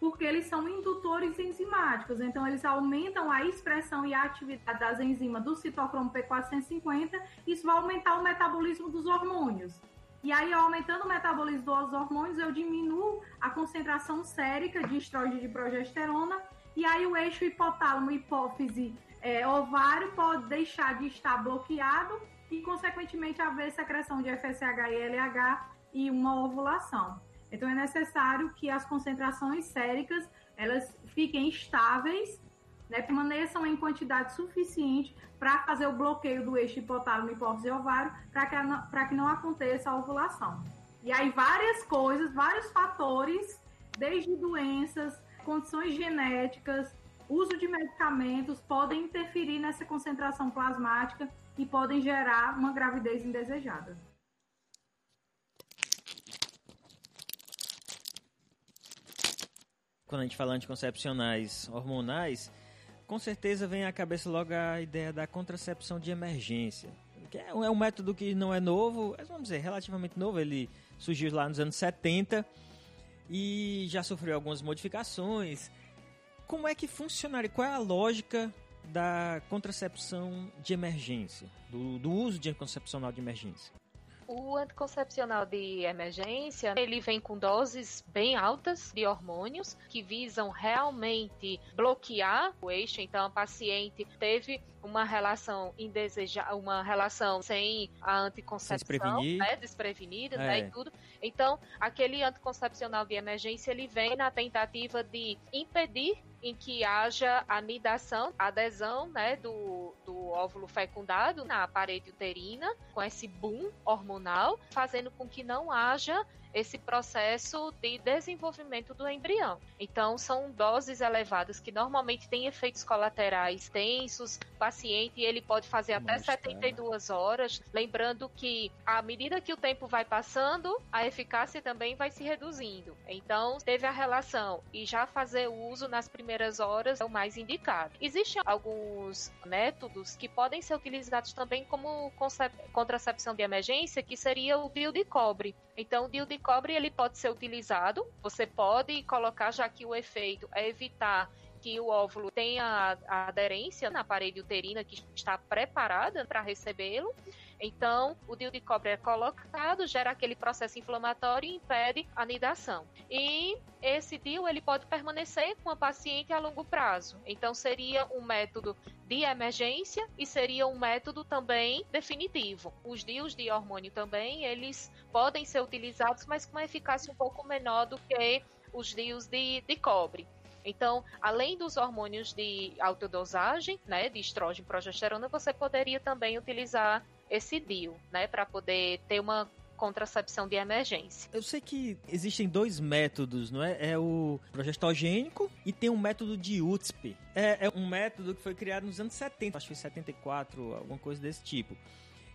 porque eles são indutores enzimáticos, então eles aumentam a expressão e a atividade das enzimas do citocromo P450, isso vai aumentar o metabolismo dos hormônios. E aí, aumentando o metabolismo dos hormônios, eu diminuo a concentração sérica de estrógeno e de progesterona, e aí o eixo hipotálamo, hipófise, é, ovário pode deixar de estar bloqueado e, consequentemente, haver secreção de FSH e LH e uma ovulação. Então é necessário que as concentrações séricas elas fiquem estáveis, né, permaneçam em quantidade suficiente para fazer o bloqueio do eixo hipotálamo, hipófise ovário, para que, que não aconteça a ovulação. E aí várias coisas, vários fatores, desde doenças, condições genéticas, uso de medicamentos, podem interferir nessa concentração plasmática e podem gerar uma gravidez indesejada. Quando a gente fala anticoncepcionais hormonais, com certeza vem à cabeça logo a ideia da contracepção de emergência. Que é um é método que não é novo, vamos dizer, relativamente novo, ele surgiu lá nos anos 70 e já sofreu algumas modificações. Como é que funcionaria? Qual é a lógica da contracepção de emergência, do, do uso de anticoncepcional de emergência? O anticoncepcional de emergência, ele vem com doses bem altas de hormônios que visam realmente bloquear o eixo. Então, a paciente teve uma relação indesejada, uma relação sem a anticoncepção, né, desprevenida, né, é. né, e tudo. Então, aquele anticoncepcional de emergência, ele vem na tentativa de impedir em que haja anidação, adesão, né, do, do óvulo fecundado na parede uterina, com esse boom hormonal, fazendo com que não haja esse processo de desenvolvimento do embrião. Então, são doses elevadas que normalmente têm efeitos colaterais tensos. O paciente ele pode fazer até 72 horas. Lembrando que, à medida que o tempo vai passando, a eficácia também vai se reduzindo. Então, teve a relação e já fazer o uso nas primeiras horas é o mais indicado. Existem alguns métodos que podem ser utilizados também como contracepção de emergência, que seria o DIU de cobre. Então, o DIU de cobre ele pode ser utilizado. Você pode colocar, já que o efeito é evitar que o óvulo tenha a aderência na parede uterina que está preparada para recebê-lo. Então, o DIU de cobre é colocado, gera aquele processo inflamatório e impede a nidação. E esse DIU ele pode permanecer com a paciente a longo prazo. Então, seria um método de emergência e seria um método também definitivo. Os DIUs de hormônio também, eles podem ser utilizados, mas com uma eficácia um pouco menor do que os DIUs de, de cobre. Então, além dos hormônios de alta dosagem, né, de estrógeno e progesterona, você poderia também utilizar esse DIU, né, para poder ter uma contracepção de emergência. Eu sei que existem dois métodos, não é? É o progestogênico e tem um método de UTSP. É, é um método que foi criado nos anos 70, acho que foi 74, alguma coisa desse tipo.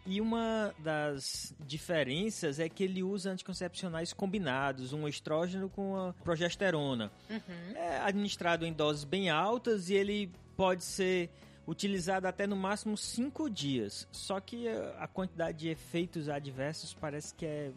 E uma das diferenças é que ele usa anticoncepcionais combinados, um estrógeno com a progesterona. Uhum. É administrado em doses bem altas e ele pode ser utilizado até no máximo 5 dias. Só que a quantidade de efeitos adversos parece que é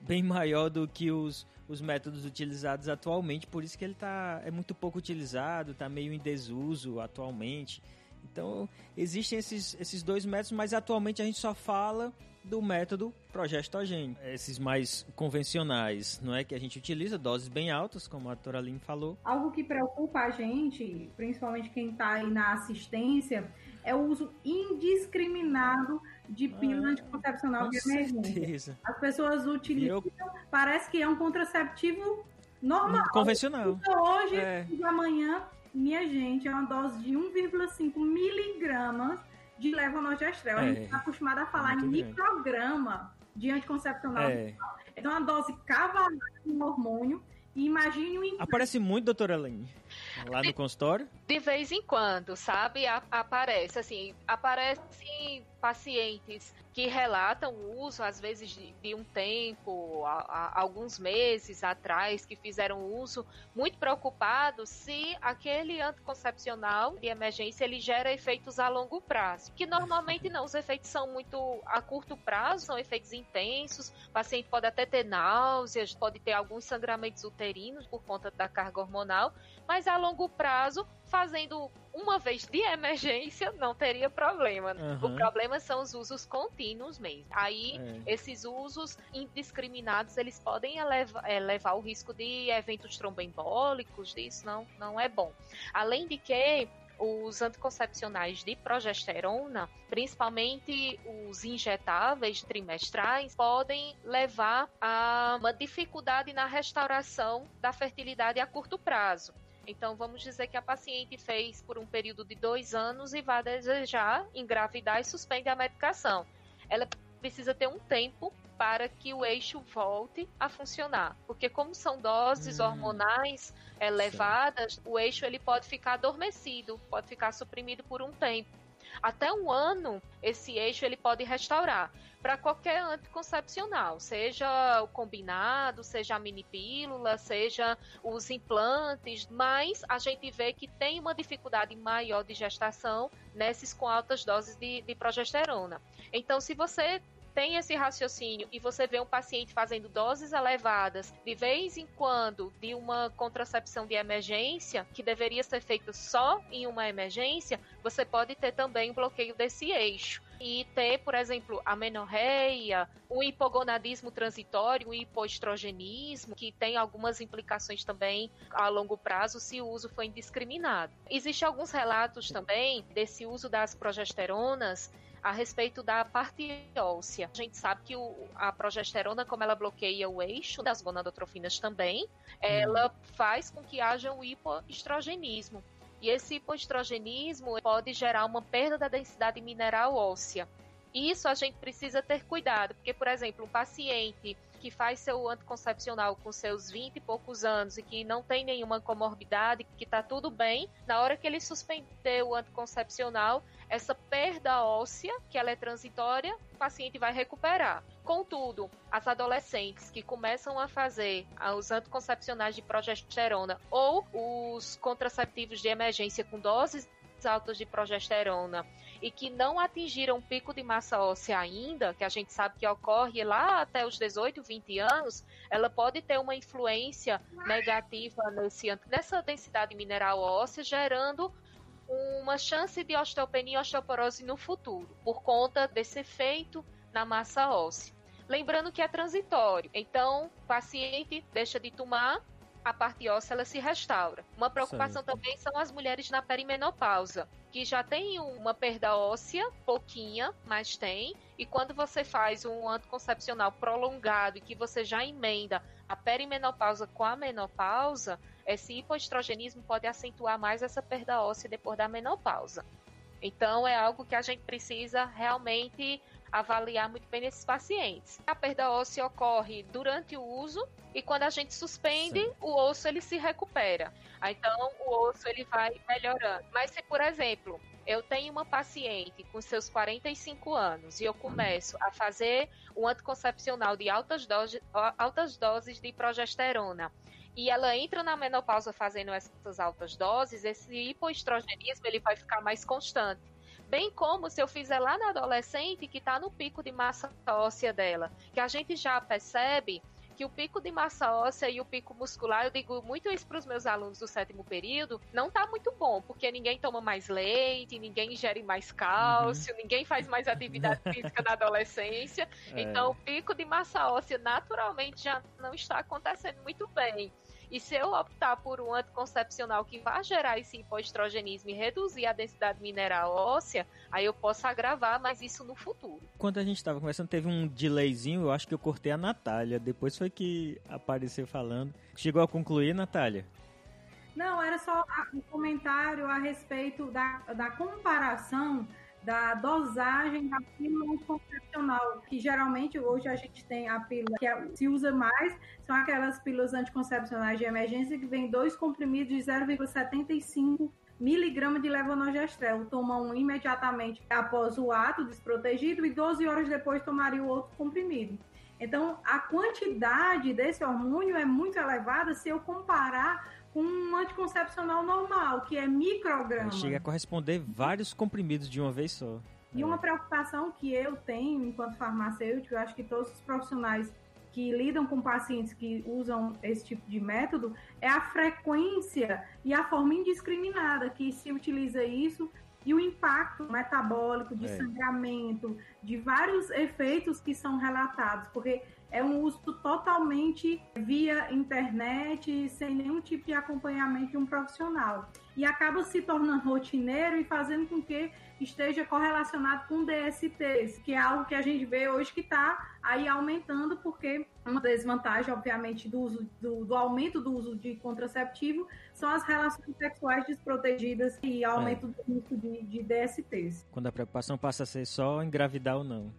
bem maior do que os, os métodos utilizados atualmente, por isso que ele tá, é muito pouco utilizado, está meio em desuso atualmente. Então, existem esses, esses dois métodos, mas atualmente a gente só fala do método progestogênico. Esses mais convencionais, não é que a gente utiliza doses bem altas, como a doutora Aline falou. Algo que preocupa a gente, principalmente quem está aí na assistência, é o uso indiscriminado de pílula ah, anticoncepcional de emergência. As pessoas utilizam, Eu... parece que é um contraceptivo normal. Convencional. Então, hoje é. e amanhã minha gente, é uma dose de 1,5 miligramas de levonorgestrel. É. A gente está acostumado a falar em micrograma de anticoncepcional. É. Então, uma dose cavalar de hormônio. E imagine o Aparece muito, doutora Elaine, lá no consultório? De vez em quando, sabe? A aparece, assim, aparece pacientes que relatam o uso, às vezes, de, de um tempo, a, a, alguns meses atrás, que fizeram uso, muito preocupados se aquele anticoncepcional de emergência ele gera efeitos a longo prazo. Que normalmente não, os efeitos são muito a curto prazo, são efeitos intensos, o paciente pode até ter náuseas, pode ter alguns sangramentos uterinos por conta da carga hormonal, mas a longo prazo fazendo uma vez de emergência, não teria problema. Uhum. O problema são os usos contínuos mesmo. Aí, é. esses usos indiscriminados, eles podem elevar, elevar o risco de eventos tromboembólicos, isso não, não é bom. Além de que, os anticoncepcionais de progesterona, principalmente os injetáveis trimestrais, podem levar a uma dificuldade na restauração da fertilidade a curto prazo. Então, vamos dizer que a paciente fez por um período de dois anos e vai desejar engravidar e suspende a medicação. Ela precisa ter um tempo para que o eixo volte a funcionar, porque como são doses hum. hormonais elevadas, Sim. o eixo ele pode ficar adormecido, pode ficar suprimido por um tempo. Até um ano, esse eixo ele pode restaurar para qualquer anticoncepcional, seja o combinado, seja a mini pílula, seja os implantes, mas a gente vê que tem uma dificuldade maior de gestação nesses com altas doses de, de progesterona. Então, se você tem esse raciocínio e você vê um paciente fazendo doses elevadas de vez em quando de uma contracepção de emergência, que deveria ser feito só em uma emergência, você pode ter também um bloqueio desse eixo e ter, por exemplo, a o hipogonadismo transitório, o hipoestrogenismo, que tem algumas implicações também a longo prazo se o uso for indiscriminado. Existem alguns relatos também desse uso das progesteronas a respeito da parte óssea. A gente sabe que o, a progesterona, como ela bloqueia o eixo das gonadotrofinas também, ela faz com que haja um hipoestrogenismo. E esse hipoestrogenismo pode gerar uma perda da densidade mineral óssea. Isso a gente precisa ter cuidado, porque, por exemplo, um paciente que faz seu anticoncepcional com seus 20 e poucos anos e que não tem nenhuma comorbidade, que está tudo bem, na hora que ele suspender o anticoncepcional, essa perda óssea, que ela é transitória, o paciente vai recuperar. Contudo, as adolescentes que começam a fazer os anticoncepcionais de progesterona ou os contraceptivos de emergência com doses altas de progesterona e que não atingiram pico de massa óssea ainda, que a gente sabe que ocorre lá até os 18, 20 anos, ela pode ter uma influência negativa nesse, nessa densidade mineral óssea, gerando uma chance de osteopenia e osteoporose no futuro, por conta desse efeito na massa óssea. Lembrando que é transitório, então o paciente deixa de tomar, a parte óssea ela se restaura. Uma preocupação também são as mulheres na perimenopausa, que já tem uma perda óssea, pouquinha, mas tem, e quando você faz um anticoncepcional prolongado e que você já emenda a perimenopausa com a menopausa, esse hipoestrogenismo pode acentuar mais essa perda óssea depois da menopausa. Então é algo que a gente precisa realmente avaliar muito bem nesses pacientes. A perda óssea ocorre durante o uso e quando a gente suspende, Sim. o osso ele se recupera. Então o osso ele vai melhorando. Mas se, por exemplo, eu tenho uma paciente com seus 45 anos e eu começo a fazer um anticoncepcional de altas doses, altas doses de progesterona e ela entra na menopausa fazendo essas altas doses, esse hipoestrogenismo ele vai ficar mais constante. Bem como se eu fizer lá na adolescente que está no pico de massa óssea dela, que a gente já percebe que o pico de massa óssea e o pico muscular, eu digo muito isso para os meus alunos do sétimo período, não está muito bom, porque ninguém toma mais leite, ninguém ingere mais cálcio, uhum. ninguém faz mais atividade física na adolescência. É. Então, o pico de massa óssea naturalmente já não está acontecendo muito bem. E se eu optar por um anticoncepcional que vai gerar esse hipoestrogenismo e reduzir a densidade mineral óssea, aí eu posso agravar, mas isso no futuro. Quando a gente estava conversando, teve um delayzinho, eu acho que eu cortei a Natália. Depois foi que apareceu falando. Chegou a concluir, Natália? Não, era só um comentário a respeito da, da comparação da dosagem da pílula anticoncepcional, que geralmente hoje a gente tem a pílula que é, se usa mais, são aquelas pílulas anticoncepcionais de emergência que vem dois comprimidos de 0,75 miligrama de levonorgestrel. Tomam um imediatamente após o ato desprotegido e 12 horas depois tomaria o outro comprimido. Então, a quantidade desse hormônio é muito elevada se eu comparar com um anticoncepcional normal, que é micrograma. Chega a corresponder vários comprimidos de uma vez só. E uma preocupação que eu tenho enquanto farmacêutico, eu acho que todos os profissionais que lidam com pacientes que usam esse tipo de método, é a frequência e a forma indiscriminada que se utiliza isso e o impacto metabólico de é. sangramento, de vários efeitos que são relatados, porque é um uso totalmente via internet, sem nenhum tipo de acompanhamento de um profissional. E acaba se tornando rotineiro e fazendo com que esteja correlacionado com DSTs, que é algo que a gente vê hoje que está aí aumentando, porque uma desvantagem, obviamente, do, uso, do, do, aumento do uso de contraceptivo são as relações sexuais desprotegidas e aumento é. do risco de, de DSTs. Quando a preocupação passa a ser só engravidar ou não.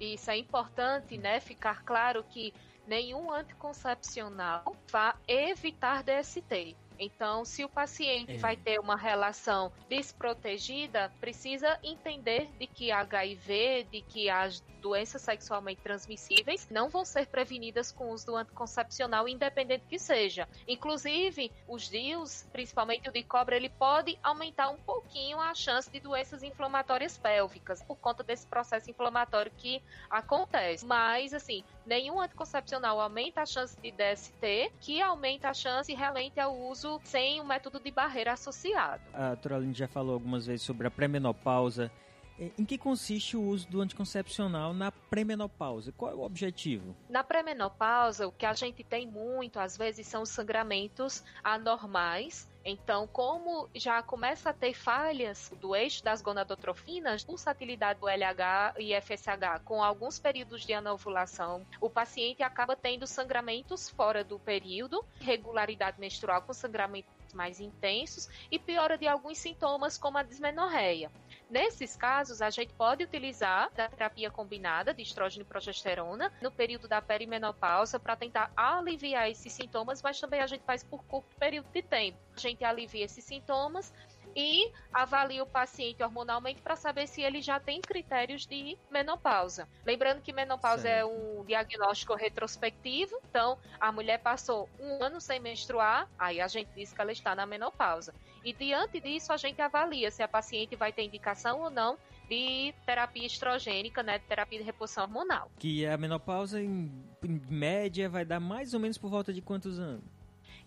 Isso é importante, né? Ficar claro que nenhum anticoncepcional vai evitar DST. Então, se o paciente é. vai ter uma relação desprotegida, precisa entender de que HIV, de que as doenças sexualmente transmissíveis não vão ser prevenidas com o uso do anticoncepcional, independente que seja. Inclusive, os DIUs, principalmente o de cobra, ele pode aumentar um pouquinho a chance de doenças inflamatórias pélvicas, por conta desse processo inflamatório que acontece. Mas, assim, nenhum anticoncepcional aumenta a chance de DST, que aumenta a chance realmente ao uso sem um método de barreira associado. A doutora Aline já falou algumas vezes sobre a pré-menopausa. Em que consiste o uso do anticoncepcional na pré-menopausa? Qual é o objetivo? Na pré-menopausa, o que a gente tem muito, às vezes, são sangramentos anormais então, como já começa a ter falhas do eixo das gonadotrofinas, pulsatilidade do LH e FSH com alguns períodos de anovulação, o paciente acaba tendo sangramentos fora do período, regularidade menstrual com sangramentos mais intensos e piora de alguns sintomas como a dismenorreia. Nesses casos, a gente pode utilizar a terapia combinada de estrógeno e progesterona no período da perimenopausa para tentar aliviar esses sintomas, mas também a gente faz por curto período de tempo. A gente alivia esses sintomas e avalia o paciente hormonalmente para saber se ele já tem critérios de menopausa. Lembrando que menopausa é certo. é um diagnóstico retrospectivo, então a mulher passou um ano sem menstruar, aí a gente diz que ela está na menopausa. E diante disso, a gente avalia se a paciente vai ter indicação ou não de terapia estrogênica, né, de terapia de reposição hormonal. Que a menopausa, em, em média, vai dar mais ou menos por volta de quantos anos?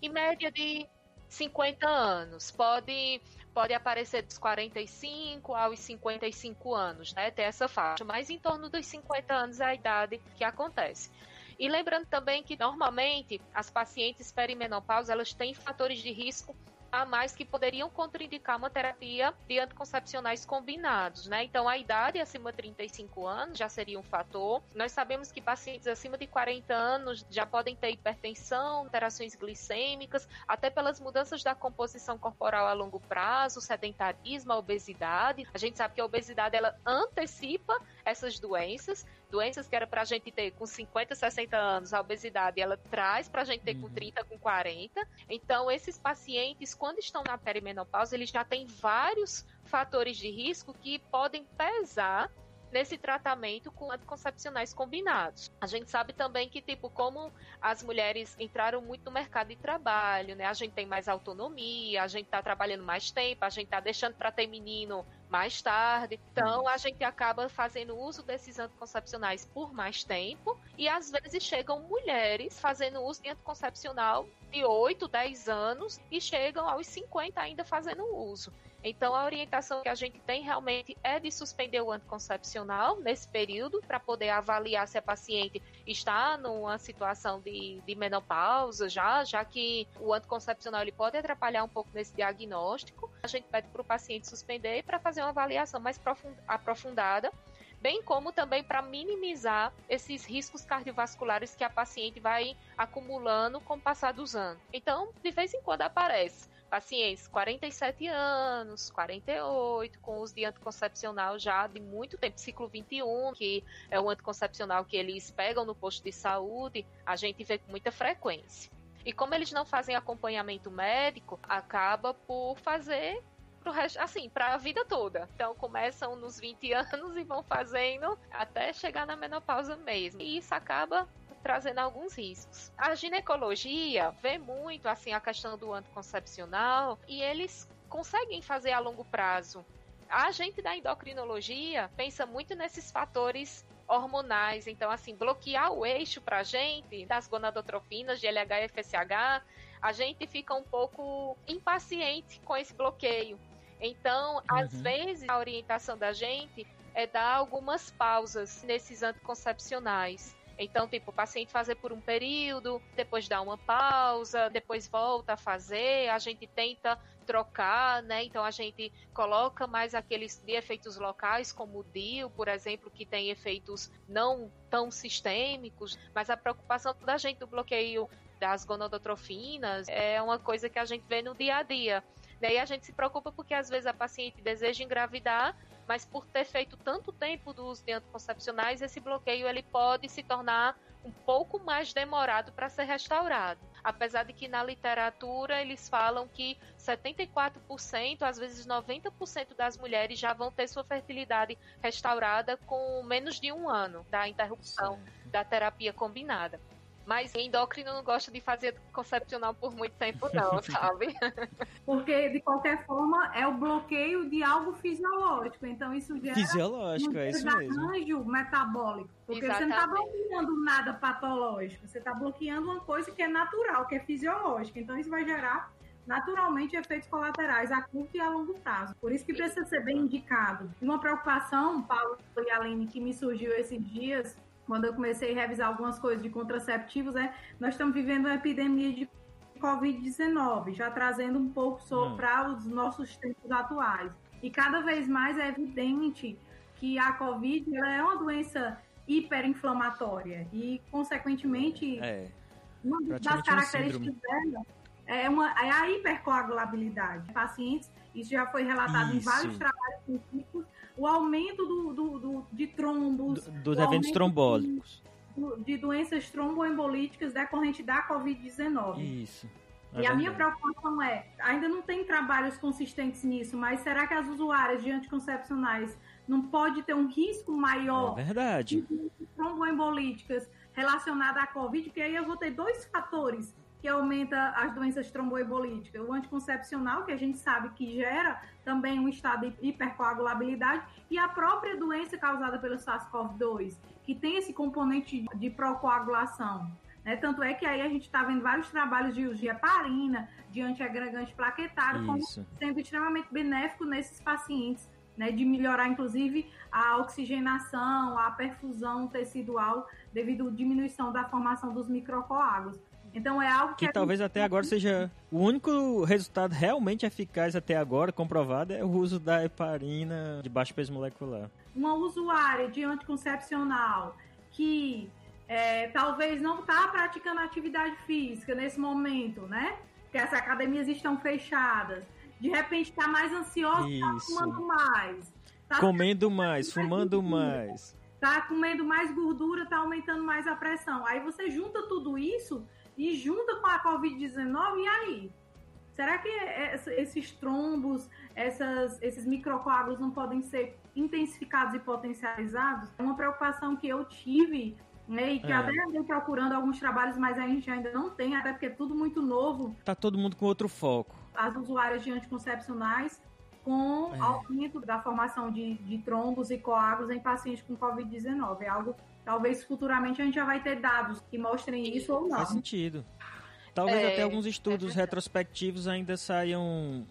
Em média de 50 anos. Pode, pode aparecer dos 45 aos 55 anos, né? Ter essa faixa. Mas em torno dos 50 anos é a idade que acontece. E lembrando também que normalmente as pacientes perimenopausa elas têm fatores de risco a mais que poderiam contraindicar uma terapia de anticoncepcionais combinados, né? Então, a idade acima de 35 anos já seria um fator. Nós sabemos que pacientes acima de 40 anos já podem ter hipertensão, alterações glicêmicas, até pelas mudanças da composição corporal a longo prazo, sedentarismo, a obesidade. A gente sabe que a obesidade ela antecipa essas doenças, doenças que era para a gente ter com 50, 60 anos, a obesidade ela traz para a gente ter uhum. com 30, com 40. Então, esses pacientes, quando estão na perimenopausa, eles já têm vários fatores de risco que podem pesar nesse tratamento com anticoncepcionais combinados. A gente sabe também que, tipo, como as mulheres entraram muito no mercado de trabalho, né? A gente tem mais autonomia, a gente tá trabalhando mais tempo, a gente tá deixando para ter menino mais tarde. Então, a gente acaba fazendo uso desses anticoncepcionais por mais tempo e às vezes chegam mulheres fazendo uso de anticoncepcional de 8, 10 anos e chegam aos 50 ainda fazendo uso. Então, a orientação que a gente tem realmente é de suspender o anticoncepcional nesse período, para poder avaliar se a paciente está numa situação de, de menopausa já, já que o anticoncepcional ele pode atrapalhar um pouco nesse diagnóstico. A gente pede para o paciente suspender para fazer uma avaliação mais aprofundada bem como também para minimizar esses riscos cardiovasculares que a paciente vai acumulando com o passar dos anos. Então, de vez em quando aparece pacientes 47 anos, 48, com uso de anticoncepcional já de muito tempo, ciclo 21, que é o anticoncepcional que eles pegam no posto de saúde, a gente vê com muita frequência. E como eles não fazem acompanhamento médico, acaba por fazer pro resto, assim, para a vida toda. Então começam nos 20 anos e vão fazendo até chegar na menopausa mesmo. E isso acaba trazendo alguns riscos. A ginecologia vê muito assim a questão do anticoncepcional e eles conseguem fazer a longo prazo. A gente da endocrinologia pensa muito nesses fatores hormonais, então assim, bloquear o eixo pra gente das gonadotrofinas de LH e FSH, a gente fica um pouco impaciente com esse bloqueio. Então, uhum. às vezes, a orientação da gente é dar algumas pausas nesses anticoncepcionais. Então, tipo, o paciente fazer por um período, depois dá uma pausa, depois volta a fazer, a gente tenta trocar, né? Então a gente coloca mais aqueles de efeitos locais, como o DIL, por exemplo, que tem efeitos não tão sistêmicos, mas a preocupação da gente do bloqueio das gonadotrofinas é uma coisa que a gente vê no dia a dia. Daí a gente se preocupa porque às vezes a paciente deseja engravidar, mas por ter feito tanto tempo do uso de anticoncepcionais, esse bloqueio ele pode se tornar um pouco mais demorado para ser restaurado. Apesar de que na literatura eles falam que 74%, às vezes 90% das mulheres já vão ter sua fertilidade restaurada com menos de um ano da interrupção Sim. da terapia combinada. Mas endócrino não gosta de fazer concepcional por muito tempo, não, sabe? Porque, de qualquer forma, é o bloqueio de algo fisiológico. Então, isso gera fisiológico, um é isso mesmo. metabólico. Porque Exatamente. você não está bloqueando nada patológico. Você está bloqueando uma coisa que é natural, que é fisiológica. Então, isso vai gerar naturalmente efeitos colaterais a curto e a longo prazo. Por isso que precisa ser bem indicado. Uma preocupação, Paulo e Aline, que me surgiu esses dias quando eu comecei a revisar algumas coisas de contraceptivos, é nós estamos vivendo uma epidemia de Covid-19, já trazendo um pouco hum. para os nossos tempos atuais. E cada vez mais é evidente que a Covid ela é uma doença hiperinflamatória e, consequentemente, é, uma das características dela é, uma, é a hipercoagulabilidade. Pacientes, isso já foi relatado isso. em vários trabalhos científicos, o aumento do, do, do de trombos. Do, dos eventos trombólicos. De, de doenças tromboembolíticas decorrente da Covid-19. Isso. É e a minha preocupação é, ainda não tem trabalhos consistentes nisso, mas será que as usuárias de anticoncepcionais não pode ter um risco maior é verdade. de tromboembolíticas relacionada à Covid? Porque aí eu vou ter dois fatores que aumenta as doenças tromboembolíticas. O anticoncepcional, que a gente sabe que gera também um estado de hipercoagulabilidade, e a própria doença causada pelo SARS-CoV-2, que tem esse componente de procoagulação. Né? Tanto é que aí a gente está vendo vários trabalhos de uso de heparina, de antiagregante plaquetário, como sendo extremamente benéfico nesses pacientes, né? de melhorar, inclusive, a oxigenação, a perfusão tecidual, devido à diminuição da formação dos microcoágulos. Então é algo que. Que talvez até agora seja. O único resultado realmente eficaz até agora, comprovado, é o uso da heparina de baixo peso molecular. Uma usuária de anticoncepcional que é, talvez não está praticando atividade física nesse momento, né? Porque as academias estão fechadas. De repente está mais ansiosa, está fumando mais. Tá comendo mais, fumando mais. Está comendo mais gordura, está aumentando mais a pressão. Aí você junta tudo isso e junta com a Covid-19, e aí? Será que esses trombos, essas, esses microcoágulos não podem ser intensificados e potencializados? É uma preocupação que eu tive né, e que é. até andei procurando alguns trabalhos, mas a gente ainda não tem, até porque é tudo muito novo. Tá todo mundo com outro foco. As usuárias de anticoncepcionais com é. aumento da formação de, de trombos e coágulos em pacientes com Covid-19. É algo Talvez futuramente a gente já vai ter dados que mostrem isso ou não. Faz sentido. Talvez é, até alguns estudos é retrospectivos ainda saiam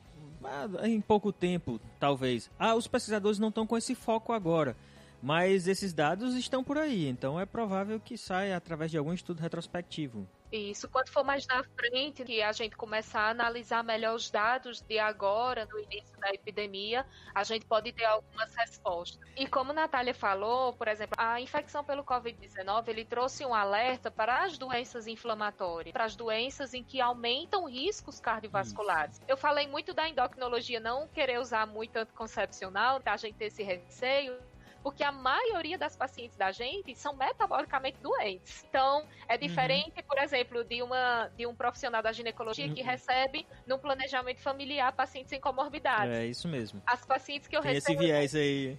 ah, em pouco tempo, talvez. Ah, os pesquisadores não estão com esse foco agora. Mas esses dados estão por aí, então é provável que saia através de algum estudo retrospectivo. Isso, quando for mais na frente, que a gente começar a analisar melhor os dados de agora, no início da epidemia, a gente pode ter algumas respostas. E como a Natália falou, por exemplo, a infecção pelo Covid-19, ele trouxe um alerta para as doenças inflamatórias, para as doenças em que aumentam riscos cardiovasculares. Isso. Eu falei muito da endocrinologia não querer usar muito anticoncepcional, a gente ter esse receio, porque a maioria das pacientes da gente são metabolicamente doentes. Então, é uhum. diferente, uhum. por exemplo, de, uma, de um profissional da ginecologia uhum. que recebe no planejamento familiar pacientes sem comorbidades. É isso mesmo. As pacientes que eu tem recebo. Esse viés aí.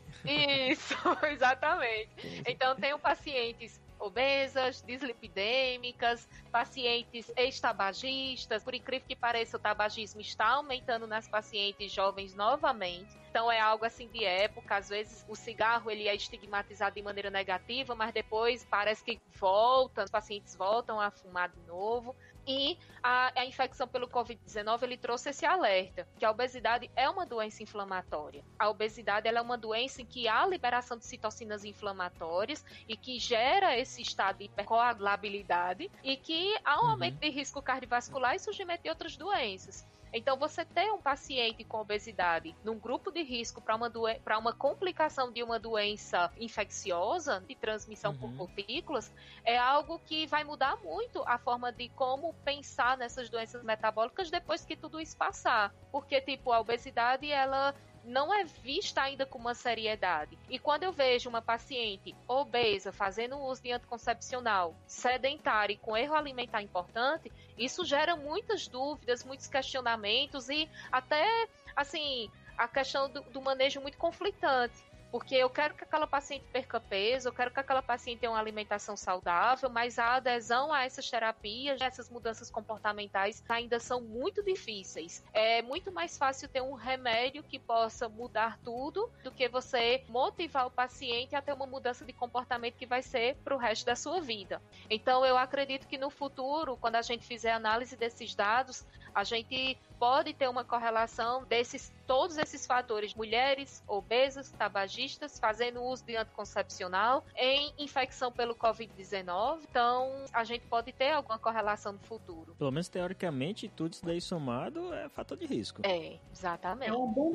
Isso, exatamente. Então, tenho pacientes obesas, dislipidêmicas, pacientes ex-tabagistas. Por incrível que pareça, o tabagismo está aumentando nas pacientes jovens novamente. Então é algo assim de época. Às vezes o cigarro ele é estigmatizado de maneira negativa, mas depois parece que volta, os pacientes voltam a fumar de novo. E a, a infecção pelo Covid-19 ele trouxe esse alerta que a obesidade é uma doença inflamatória. A obesidade ela é uma doença em que há liberação de citocinas inflamatórias e que gera esse estado de hipercoagulabilidade e que há um uhum. aumento de risco cardiovascular e surgimento de outras doenças. Então, você ter um paciente com obesidade num grupo de risco para uma, para uma complicação de uma doença infecciosa, de transmissão uhum. por gotículas, é algo que vai mudar muito a forma de como pensar nessas doenças metabólicas depois que tudo isso passar. Porque, tipo, a obesidade, ela não é vista ainda com uma seriedade. E quando eu vejo uma paciente obesa fazendo uso de anticoncepcional, sedentária e com erro alimentar importante, isso gera muitas dúvidas, muitos questionamentos e até, assim, a questão do, do manejo muito conflitante. Porque eu quero que aquela paciente perca peso, eu quero que aquela paciente tenha uma alimentação saudável, mas a adesão a essas terapias, essas mudanças comportamentais ainda são muito difíceis. É muito mais fácil ter um remédio que possa mudar tudo do que você motivar o paciente a ter uma mudança de comportamento que vai ser para o resto da sua vida. Então, eu acredito que no futuro, quando a gente fizer análise desses dados, a gente pode ter uma correlação desses todos esses fatores, mulheres obesas, tabagistas, fazendo uso de anticoncepcional, em infecção pelo Covid-19. Então, a gente pode ter alguma correlação no futuro. Pelo menos teoricamente, tudo isso daí somado é fator de risco. É, exatamente. É um bom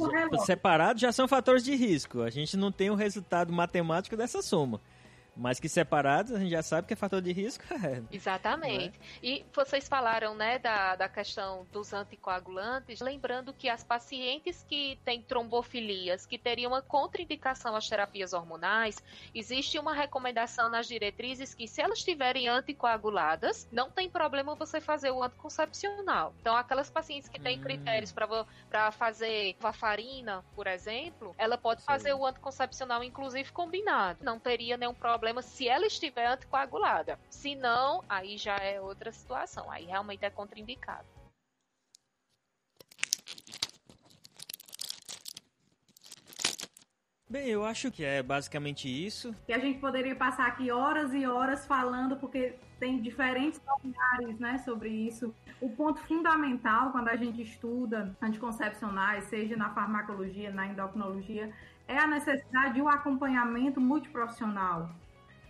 Separados já são fatores de risco. A gente não tem o resultado matemático dessa soma. Mas que separados, a gente já sabe que é fator de risco. É, Exatamente. É? E vocês falaram, né, da, da questão dos anticoagulantes, lembrando que as pacientes que têm trombofilias, que teriam uma contraindicação às terapias hormonais, existe uma recomendação nas diretrizes que se elas estiverem anticoaguladas, não tem problema você fazer o anticoncepcional. Então, aquelas pacientes que têm hum. critérios para fazer farina, por exemplo, ela pode Sim. fazer o anticoncepcional, inclusive combinado. Não teria nenhum problema problema se ela estiver anticoagulada. Se não, aí já é outra situação. Aí realmente é contraindicado. Bem, eu acho que é basicamente isso. E a gente poderia passar aqui horas e horas falando, porque tem diferentes olhares né, sobre isso. O ponto fundamental quando a gente estuda anticoncepcionais, seja na farmacologia, na endocrinologia, é a necessidade de um acompanhamento multiprofissional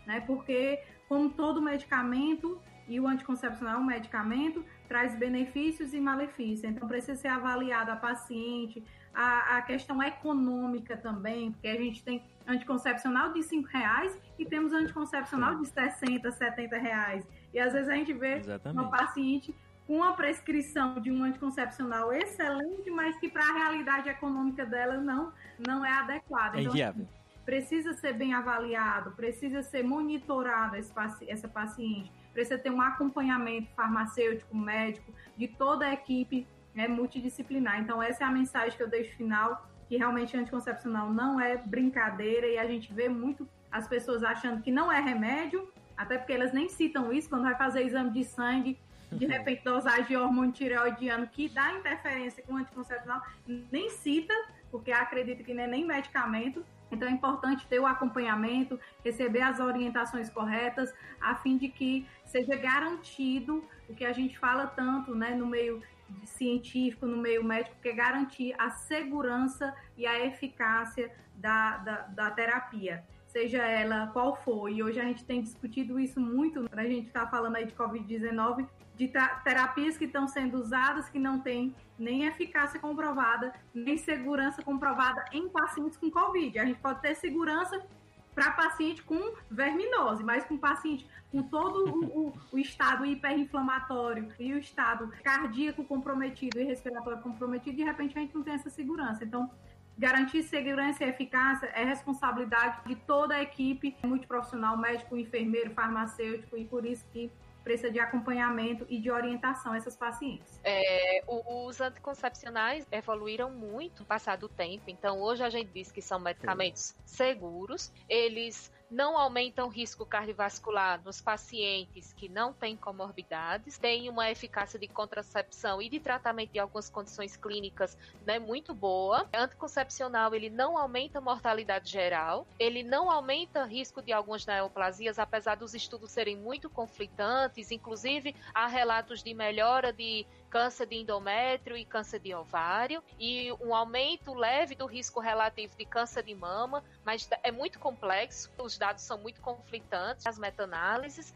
né? Porque, como todo medicamento, e o anticoncepcional é um medicamento, traz benefícios e malefícios. Então, precisa ser avaliada a paciente, a, a questão econômica também, porque a gente tem anticoncepcional de 5 reais e temos anticoncepcional de 60, 70 reais. E às vezes a gente vê Exatamente. uma paciente com a prescrição de um anticoncepcional excelente, mas que para a realidade econômica dela não, não é adequada. É então, inviável precisa ser bem avaliado, precisa ser monitorado esse, essa paciente, precisa ter um acompanhamento farmacêutico, médico, de toda a equipe né, multidisciplinar. Então, essa é a mensagem que eu deixo final, que realmente anticoncepcional não é brincadeira e a gente vê muito as pessoas achando que não é remédio, até porque elas nem citam isso quando vai fazer exame de sangue, de repente dosagem de hormônio tireoidiano que dá interferência com o anticoncepcional, nem cita, porque acredita que não é nem medicamento, então é importante ter o acompanhamento, receber as orientações corretas, a fim de que seja garantido o que a gente fala tanto né, no meio científico, no meio médico, que é garantir a segurança e a eficácia da, da, da terapia seja ela qual for. E hoje a gente tem discutido isso muito, a gente está falando aí de Covid-19, de terapias que estão sendo usadas que não têm nem eficácia comprovada, nem segurança comprovada em pacientes com Covid. A gente pode ter segurança para paciente com verminose, mas com paciente com todo o, o, o, estado hiperinflamatório e o estado cardíaco comprometido e respiratório comprometido, de repente a gente não tem essa segurança. Então, garantir segurança e eficácia é responsabilidade de toda a equipe multiprofissional, médico, enfermeiro, farmacêutico, e por isso que precisa de acompanhamento e de orientação a essas pacientes. É, os anticoncepcionais evoluíram muito no passar do tempo, então hoje a gente diz que são medicamentos seguros, eles não aumentam o risco cardiovascular nos pacientes que não têm comorbidades, tem uma eficácia de contracepção e de tratamento de algumas condições clínicas né, muito boa. Anticoncepcional ele não aumenta mortalidade geral, ele não aumenta risco de algumas neoplasias, apesar dos estudos serem muito conflitantes, inclusive há relatos de melhora de câncer de endométrio e câncer de ovário, e um aumento leve do risco relativo de câncer de mama, mas é muito complexo, os dados são muito conflitantes, as meta-análises,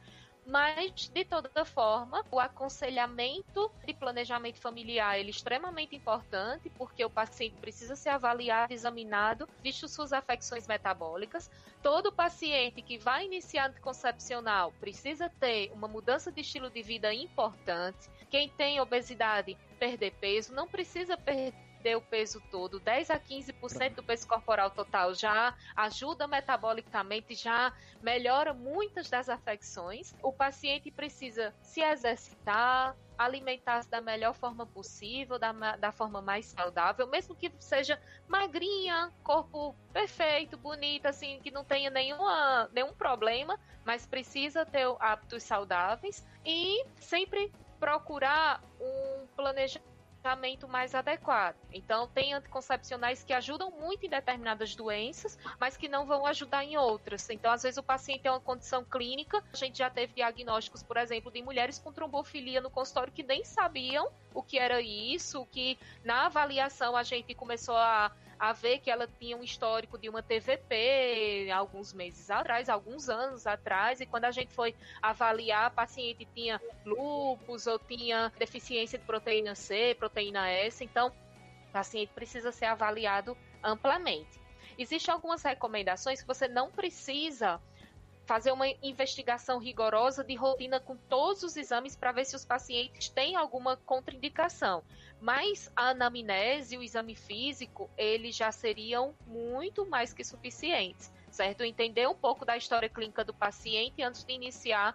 mas de toda forma, o aconselhamento de planejamento familiar ele é extremamente importante, porque o paciente precisa ser avaliado, examinado, visto suas afecções metabólicas. Todo paciente que vai iniciar anticoncepcional precisa ter uma mudança de estilo de vida importante, quem tem obesidade, perder peso, não precisa perder o peso todo, 10 a 15% do peso corporal total já ajuda metabolicamente, já melhora muitas das afecções. O paciente precisa se exercitar, alimentar-se da melhor forma possível, da, da forma mais saudável, mesmo que seja magrinha, corpo perfeito, bonita, assim, que não tenha nenhuma, nenhum problema, mas precisa ter hábitos saudáveis e sempre procurar um planejamento mais adequado. Então, tem anticoncepcionais que ajudam muito em determinadas doenças, mas que não vão ajudar em outras. Então, às vezes, o paciente tem uma condição clínica. A gente já teve diagnósticos, por exemplo, de mulheres com trombofilia no consultório que nem sabiam o que era isso, que na avaliação a gente começou a a ver que ela tinha um histórico de uma TVP alguns meses atrás, alguns anos atrás, e quando a gente foi avaliar, a paciente tinha lúpus ou tinha deficiência de proteína C, proteína S, então o paciente precisa ser avaliado amplamente. Existem algumas recomendações que você não precisa fazer uma investigação rigorosa de rotina com todos os exames para ver se os pacientes têm alguma contraindicação. Mas a anamnese e o exame físico, eles já seriam muito mais que suficientes, certo? Entender um pouco da história clínica do paciente antes de iniciar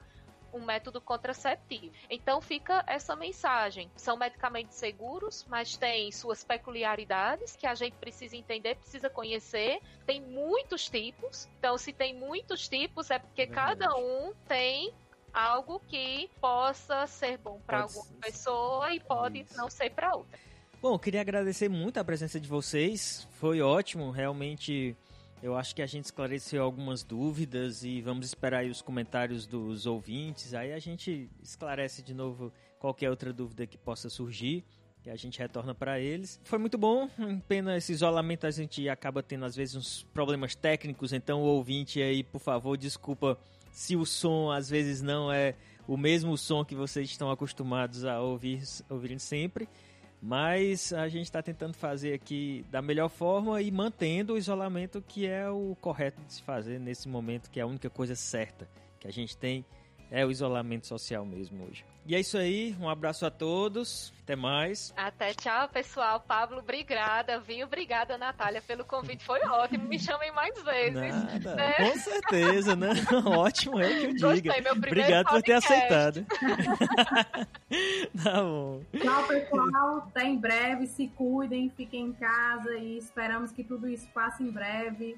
um método contraceptivo. Então fica essa mensagem. São medicamentos seguros, mas têm suas peculiaridades que a gente precisa entender, precisa conhecer. Tem muitos tipos. Então, se tem muitos tipos, é porque Verdade. cada um tem algo que possa ser bom para alguma ser... pessoa e pode Isso. não ser para outra. Bom, queria agradecer muito a presença de vocês. Foi ótimo, realmente eu acho que a gente esclareceu algumas dúvidas e vamos esperar aí os comentários dos ouvintes. Aí a gente esclarece de novo qualquer outra dúvida que possa surgir e a gente retorna para eles. Foi muito bom, pena esse isolamento a gente acaba tendo às vezes uns problemas técnicos, então o ouvinte aí, por favor, desculpa se o som às vezes não é o mesmo som que vocês estão acostumados a ouvir, ouvir sempre. Mas a gente está tentando fazer aqui da melhor forma e mantendo o isolamento que é o correto de se fazer nesse momento, que é a única coisa certa que a gente tem é o isolamento social mesmo hoje. E é isso aí, um abraço a todos, até mais. Até tchau, pessoal. Pablo, obrigada, viu? Obrigada, Natália, pelo convite, foi ótimo. Me chamem mais vezes. Nada, né? Com certeza, né? Ótimo, é que eu diga. Gostei, meu Obrigado podcast. por ter aceitado. tá bom. Tchau, pessoal. Até em breve, se cuidem, fiquem em casa e esperamos que tudo isso passe em breve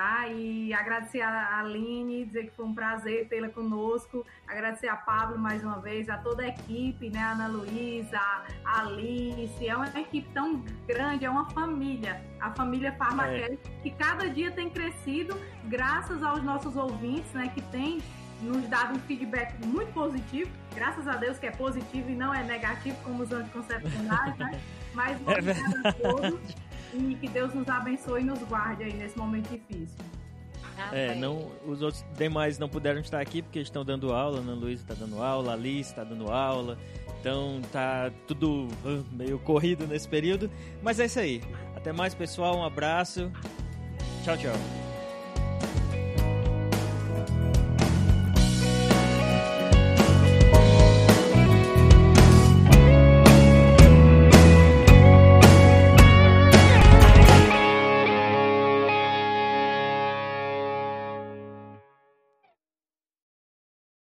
tá? E agradecer a Aline, dizer que foi um prazer tê-la conosco, agradecer a Pablo mais uma vez, a toda a equipe, né? Ana Luísa, a Alice, é uma equipe tão grande, é uma família, a família Farmacare, é. que cada dia tem crescido graças aos nossos ouvintes, né? Que tem nos dado um feedback muito positivo, graças a Deus que é positivo e não é negativo como os anticoncepcionais, né? Mas é a todos e que Deus nos abençoe e nos guarde aí nesse momento difícil. É, não, os outros demais não puderam estar aqui porque estão dando aula. Ana Luísa está dando aula, Alice está dando aula. Então tá tudo uh, meio corrido nesse período. Mas é isso aí. Até mais, pessoal. Um abraço. Tchau, tchau.